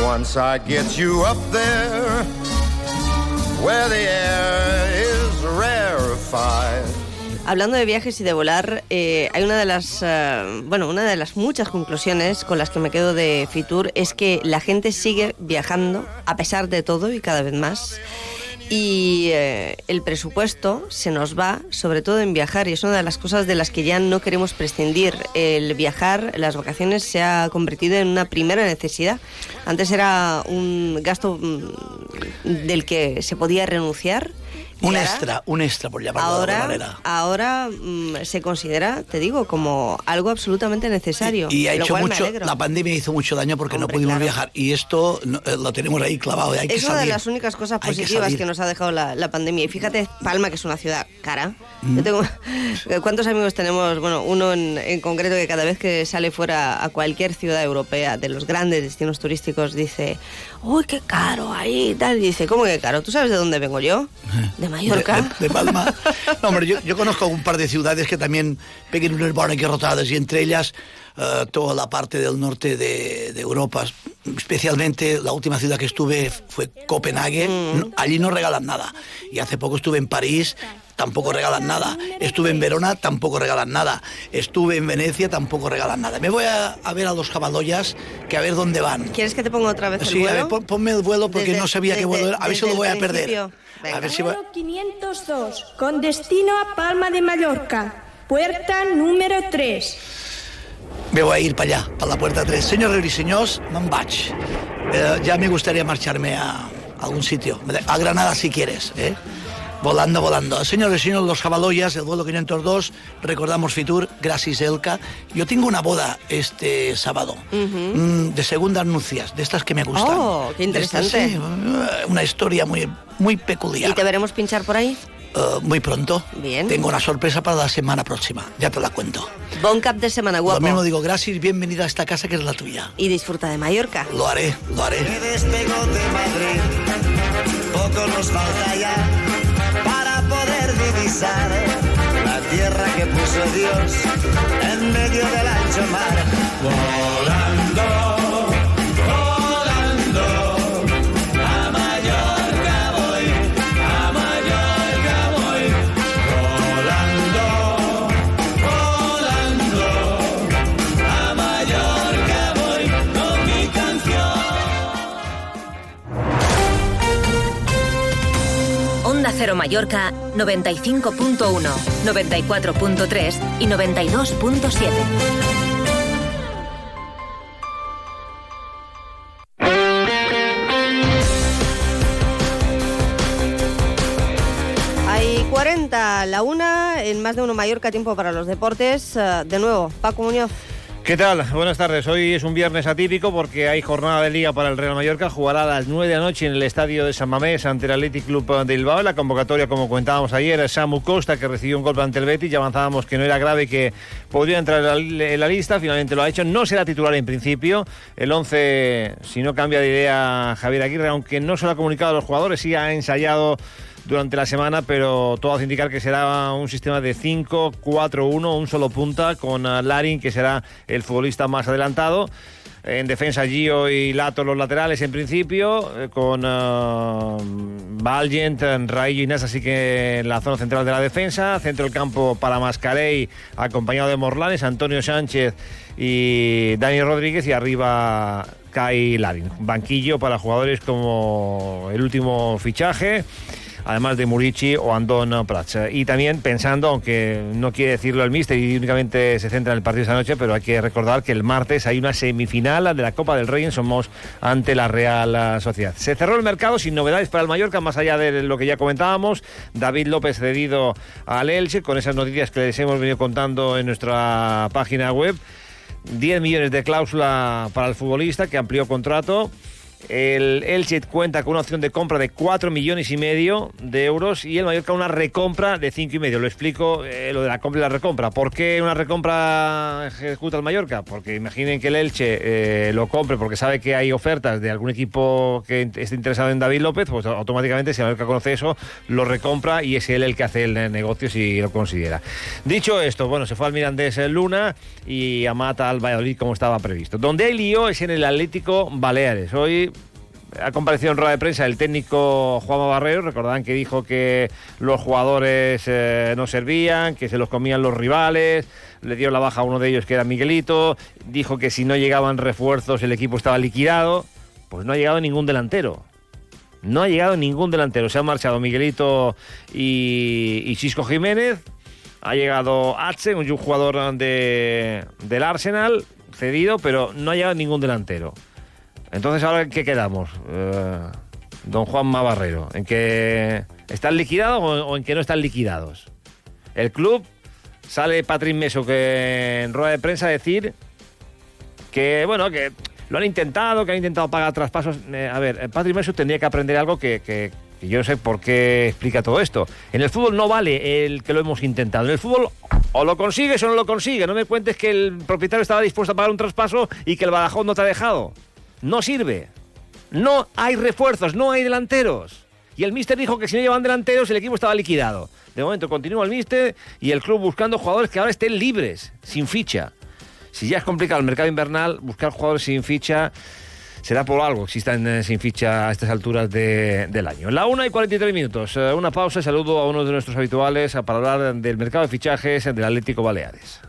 Once I get you up there, where the air is rarefied. Hablando de viajes y de volar, eh, hay una de las, eh, bueno, una de las muchas conclusiones con las que me quedo de Fitur es que la gente sigue viajando a pesar de todo y cada vez más. Y eh, el presupuesto se nos va, sobre todo en viajar, y es una de las cosas de las que ya no queremos prescindir. El viajar, las vacaciones, se ha convertido en una primera necesidad. Antes era un gasto mm, del que se podía renunciar. Y Un ahora- extra, un extra, por llamarlo de ahora, alguna manera. ahora mm, se considera, te digo, como algo absolutamente necesario. Y ha de lo hecho mucho, la pandemia hizo mucho daño porque no Hombre, pudimos claro. viajar. Y esto no, eh, lo tenemos ahí clavado, hay que es una de salir. las únicas cosas que positivas que, salir. nos ha dejado la, la pandemia. Y fíjate, Palma, que es una ciudad cara. Mm. Yo tengo, ¿Cuántos amigos tenemos? Bueno, uno en, en concreto que cada vez que sale fuera a cualquier ciudad europea de los grandes destinos turísticos dice, uy, qué caro ahí y tal. Y dice, ¿cómo que caro? ¿Tú sabes de dónde vengo yo? De Mallorca. De, de- de Palma. No, hombre, yo, yo conozco un par de ciudades que también peguen unas buenas rotadas y entre ellas eh, toda la parte del norte de, de Europa. Especialmente la última ciudad que estuve fue Copenhague. No, allí no regalan nada. Y hace poco estuve en París. Tampoco regalan nada. Estuve en Verona, tampoco regalan nada. Estuve en Venecia, tampoco regalan nada. Me voy a, a ver a los caballoyas, que a ver dónde van. ¿Quieres que te ponga otra vez el Sí, a vuelo? ver, pon- ponme el vuelo porque Desde- no sabía qué desde- vuelo era. A ver si lo voy a perder. A ver si va- 502, con destino a Palma de Mallorca, puerta número 3. Me voy a ir para allá, para la puerta 3. Señores y señores. Eh, ya me gustaría marcharme a algún sitio. A Granada si quieres, ¿eh? Volando, volando. Señores y señores, los Jabaloyas, el vuelo 502, recordamos Fitur, Gracias Elka. Yo tengo una boda este sábado, mm, de segundas nupcias, de estas que me gustan. Oh, qué De estas, interesante. sí, uh, una historia muy, muy peculiar. ¿Y te veremos pinchar por ahí? Uh, muy pronto. Bien. Tengo una sorpresa para la semana próxima, ya te la cuento. Bon cap de semana, guapo. Lo mismo digo, gracias, bienvenida a esta casa que es la tuya. Y disfruta de Mallorca. Lo haré, lo haré. despegó de Madrid, poco nos falta ya divisar la tierra que puso Dios en medio del ancho mar. Volando, Cero Mallorca 95.1, 94.3 y 92.7. Hay 40, la una, en más de uno Mallorca, tiempo para los deportes. Eh, De nuevo, Paco Muñoz. ¿Qué tal? Buenas tardes. Hoy es un viernes atípico porque hay jornada de liga para el Real Mallorca. Jugará a las 9 de la noche en el estadio de San Mamés ante el Athletic Club de Bilbao. La convocatoria, como comentábamos ayer, es Samu Costa, que recibió un golpe ante el Betis. Ya avanzábamos que no era grave que podría entrar en la lista. Finalmente lo ha hecho. No será titular en principio. El 11, si no cambia de idea Javier Aguirre, aunque no se lo ha comunicado a los jugadores, sí ha ensayado durante la semana, pero todo hace indicar que será un sistema de 5-4-1, un solo punta, con eh, Larin, que será el futbolista más adelantado. En defensa, Gio y Lato los laterales en principio, eh, con uh, Valgent, y Nasa así que en la zona central de la defensa. Centro del campo para Mascarey, acompañado de Morlanes, Antonio Sánchez y Dani Rodríguez. Y arriba Kai Larin. Banquillo para jugadores como el último fichaje además de Murici o Andón Prats. Y también pensando, aunque no quiere decirlo el míster y únicamente se centra en el partido esta noche, pero hay que recordar que el martes hay una semifinal de la Copa del Rey en Somos ante la Real Sociedad. Se cerró el mercado sin novedades para el Mallorca, más allá de lo que ya comentábamos. David López cedido al Elche, con esas noticias que les hemos venido contando en nuestra página web. 10 millones de cláusula para el futbolista que amplió contrato. El Elche cuenta con una opción de compra de 4 millones y medio de euros y el Mallorca una recompra de 5 y medio. Lo explico, eh, lo de la compra y la recompra. ¿Por qué una recompra ejecuta el Mallorca? Porque imaginen que el Elche eh, lo compre porque sabe que hay ofertas de algún equipo que esté interesado en David López, pues automáticamente si el Mallorca conoce eso, lo recompra y es él el que hace el negocio si lo considera. Dicho esto, bueno, se fue al Mirandés Luna y a Mata al Valladolid como estaba previsto. Donde hay lío es en el Atlético Baleares. Hoy ha comparecido en rueda de prensa el técnico Juanma Barrero. Recordarán que dijo que los jugadores eh, no servían, que se los comían los rivales. Le dio la baja a uno de ellos que era Miguelito. Dijo que si no llegaban refuerzos el equipo estaba liquidado. Pues no ha llegado ningún delantero. No ha llegado ningún delantero. Se han marchado Miguelito y, y Chisco Jiménez. Ha llegado H, un jugador de, del Arsenal, cedido, pero no ha llegado ningún delantero. Entonces, ¿ahora en qué quedamos? Eh, don Juan Barrero, ¿en que están liquidados o, o en que no están liquidados? El club sale Patrick Meso que en rueda de prensa a decir que, bueno, que lo han intentado, que han intentado pagar traspasos. Eh, a ver, Patrick Meso tendría que aprender algo que yo no sé por qué explica todo esto. En el fútbol no vale el que lo hemos intentado. En el fútbol o lo consigues o no lo consigues. No me cuentes que el propietario estaba dispuesto a pagar un traspaso y que el Badajoz no te ha dejado. No sirve. No hay refuerzos, no hay delanteros. Y el míster dijo que si no llevaban delanteros el equipo estaba liquidado. De momento continúa el míster y el club buscando jugadores que ahora estén libres, sin ficha. Si ya es complicado el mercado invernal, buscar jugadores sin ficha será por algo que existan eh, sin ficha a estas alturas de- del año. La 1 y 43 minutos. Eh, una pausa y saludo a uno de nuestros habituales para hablar del mercado de fichajes del Atlético Baleares.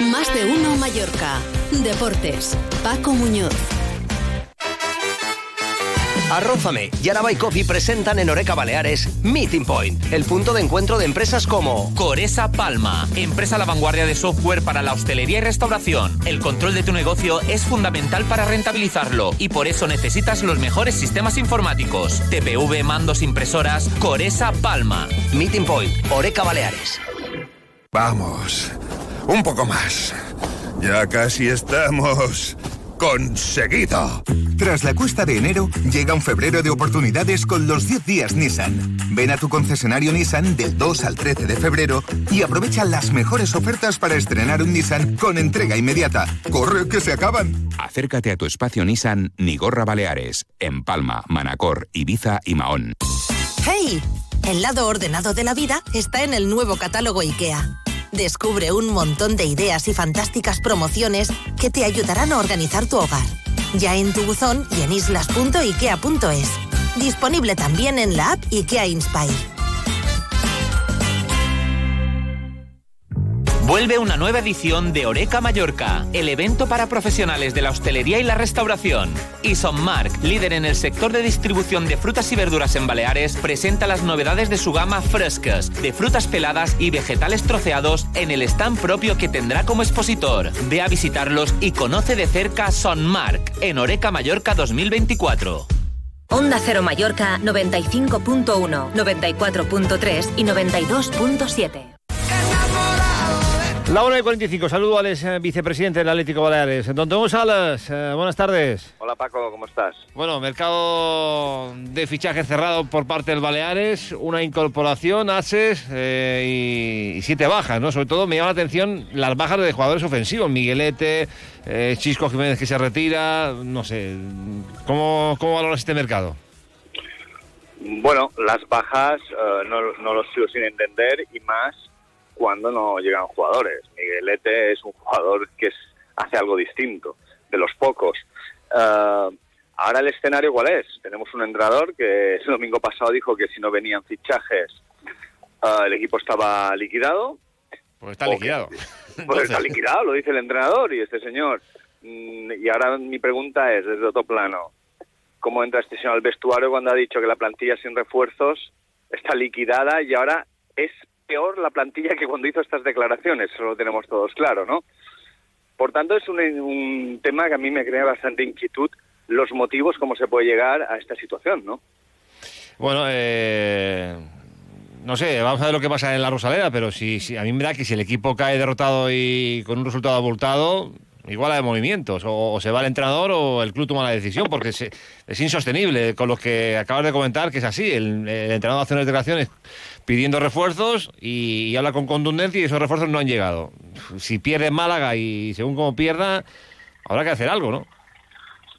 Más de uno Mallorca. Deportes. Paco Muñoz. Arrózame y Araba y Coffee presentan en Oreca Baleares Meeting Point, el punto de encuentro de empresas como Coresa Palma, empresa a la vanguardia de software para la hostelería y restauración. El control de tu negocio es fundamental para rentabilizarlo y por eso necesitas los mejores sistemas informáticos. TPV, mandos, impresoras, Coresa Palma. Meeting Point, Oreca Baleares. Vamos, un poco más. Ya casi estamos. ¡Conseguido! Tras la cuesta de enero, llega un febrero de oportunidades con los 10 días Nissan. Ven a tu concesionario Nissan del 2 al 13 de febrero y aprovecha las mejores ofertas para estrenar un Nissan con entrega inmediata. ¡Corre, que se acaban! Acércate a tu espacio Nissan Nigorra Baleares, en Palma, Manacor, Ibiza y Mahón. ¡Hey! El lado ordenado de la vida está en el nuevo catálogo IKEA. Descubre un montón de ideas y fantásticas promociones que te ayudarán a organizar tu hogar. Ya en tu buzón y en islas.ikea.es. Disponible también en la app IKEA Inspire. Vuelve una nueva edición de Oreca Mallorca, el evento para profesionales de la hostelería y la restauración. Isonmark, líder en el sector de distribución de frutas y verduras en Baleares, presenta las novedades de su gama frescas, de frutas peladas y vegetales troceados en el stand propio que tendrá como expositor. Ve a visitarlos y conoce de cerca Sonmark en Oreca Mallorca 2024. Onda Cero Mallorca 95.1, 94.3 y 92.7. La 1 y 45, saludo al ex, eh, vicepresidente del Atlético Baleares. Don Tomás Salas, eh, buenas tardes. Hola Paco, ¿cómo estás? Bueno, mercado de fichaje cerrado por parte del Baleares, una incorporación, ases eh, y, y siete bajas, ¿no? Sobre todo me llama la atención las bajas de jugadores ofensivos, Miguelete, eh, Chisco Jiménez que se retira, no sé, ¿cómo, cómo valoras este mercado? Bueno, las bajas no, no los sigo sin entender y más cuando no llegan jugadores. Miguelete es un jugador que es- hace algo distinto, de los pocos. Eh, ahora el escenario cuál es? Tenemos un entrenador que el domingo pasado dijo que si no venían fichajes eh, el equipo estaba liquidado. Pues está liquidado. Pues está liquidado, lo dice el entrenador y este señor. Mm, Y ahora mi pregunta es, desde otro plano, ¿cómo entra este señor al vestuario cuando ha dicho que la plantilla sin refuerzos está liquidada y ahora es peor la plantilla que cuando hizo estas declaraciones? Eso lo tenemos todos claro, ¿no? Por tanto, es un, un tema que a mí me crea bastante inquietud los motivos, cómo se puede llegar a esta situación, ¿no? Bueno, eh, no sé, vamos a ver lo que pasa en la Rosaleda, pero si, si- a mí me da que si el equipo cae derrotado y con un resultado abultado, igual hay movimientos, o, se va el entrenador o el club toma la decisión, porque se- es insostenible con lo que acabas de comentar, que es así, el, el entrenador hace unas declaraciones pidiendo refuerzos y, y habla con contundencia y esos refuerzos no han llegado. Si pierde Málaga y según como pierda, habrá que hacer algo, ¿no?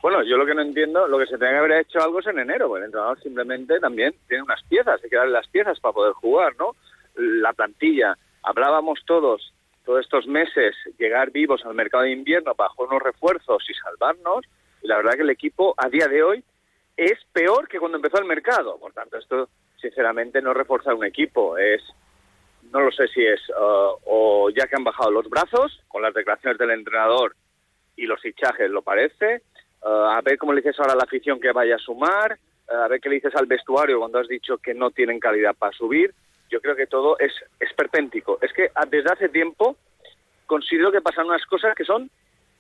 Bueno, yo lo que no entiendo, lo que se tenía que haber hecho algo es en enero, porque el entrenador simplemente también tiene unas piezas, hay que darle las piezas para poder jugar, ¿no? La plantilla, hablábamos todos, todos estos meses, llegar vivos al mercado de invierno para jugar unos refuerzos y salvarnos, y la verdad que el equipo a día de hoy es peor que cuando empezó el mercado, por tanto esto sinceramente no refuerza un equipo, es no lo sé si es uh, o ya que han bajado los brazos con las declaraciones del entrenador y los fichajes, lo parece. Uh, a ver cómo le dices ahora a la afición que vaya a sumar, uh, a ver qué le dices al vestuario cuando has dicho que no tienen calidad para subir. Yo creo que todo es esperpéntico. Es que desde hace tiempo considero que pasan unas cosas que son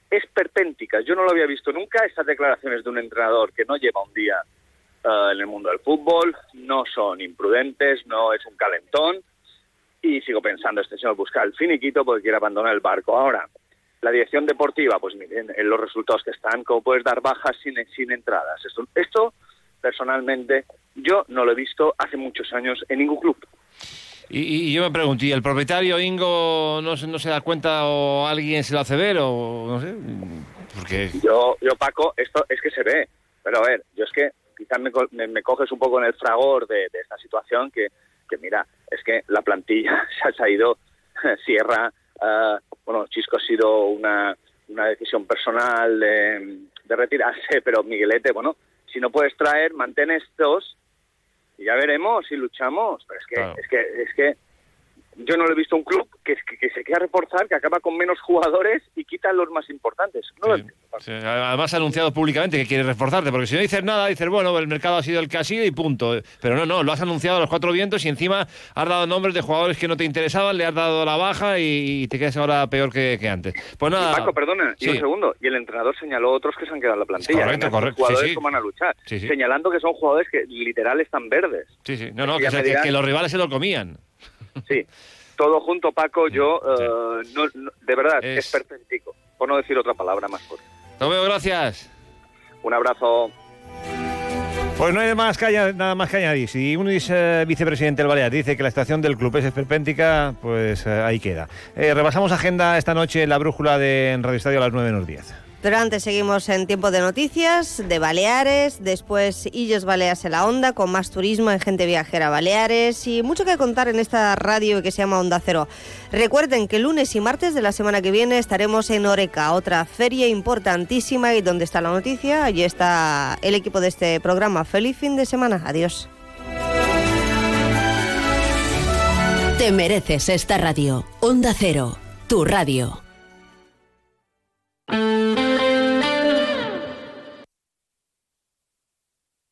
esperpénticas. Yo no lo había visto nunca, estas declaraciones de un entrenador que no lleva un día uh, en el mundo del fútbol, no son imprudentes, no es un calentón, y sigo pensando, este señor busca el finiquito porque quiere abandonar el barco. Ahora, la dirección deportiva, pues miren, en los resultados que están, ¿cómo puedes dar bajas sin, sin entradas? Esto, esto, personalmente, yo no lo he visto hace muchos años en ningún club. Y, y yo me pregunto, ¿y el propietario Ingo no, se- no se da cuenta o alguien se lo hace ver o no sé? Porque Yo, yo Paco, esto es que se ve. Pero a ver, yo es que quizás me, me- me coges un poco en el fragor de, de esta situación que, que, mira, es que la plantilla se ha ido, Sierra, ah, bueno, Chisco ha sido una, una decisión personal de, de retirarse, pero Miguelete, bueno, si no puedes traer, mantén estos y ya veremos si luchamos. Pero es que, es que, es que yo no lo he visto un club que, que, que se quiera reforzar, que acaba con menos jugadores y quita los más importantes. No. Sí, además ha anunciado públicamente que quiere reforzarte, porque si no dices nada, dices, bueno, el mercado ha sido el que ha sido y punto. Pero no, no, lo has anunciado a los cuatro vientos y encima has dado nombres de jugadores que no te interesaban, le has dado la baja y, y te quedas ahora peor que, que antes. Pues nada. Y Paco, perdona, y un segundo. Y el entrenador señaló otros que se han quedado en la plantilla. Correcto, correcto, Jugadores sí, sí. que van a luchar. Señalando que son jugadores que literal están verdes. Sí, sí. No, no, que, que los rivales se lo comían. Sí. Todo junto, Paco, yo, eh, no, no- de verdad, Es- es perpentico. Por no decir otra palabra más fuerte. Tomeo, gracias. Un abrazo. Pues no hay más que nada más que añadir. Si un eh, vicepresidente del Balear dice que la situación del club es esperpéntica, pues eh, ahí queda. Eh, repasamos agenda esta noche en la brújula de en Radio Estadio a las 9 menos 10. Pero antes seguimos en tiempo de noticias, de Baleares, después Illes Baleas en la Onda, con más turismo en Gente Viajera Baleares y mucho que contar en esta radio que se llama Onda Cero. Recuerden que lunes y martes de la semana que viene estaremos en Oreca, otra feria importantísima y donde está la noticia, allí está el equipo de este programa. Feliz fin de semana, adiós. Te mereces esta radio. Onda Cero, tu radio.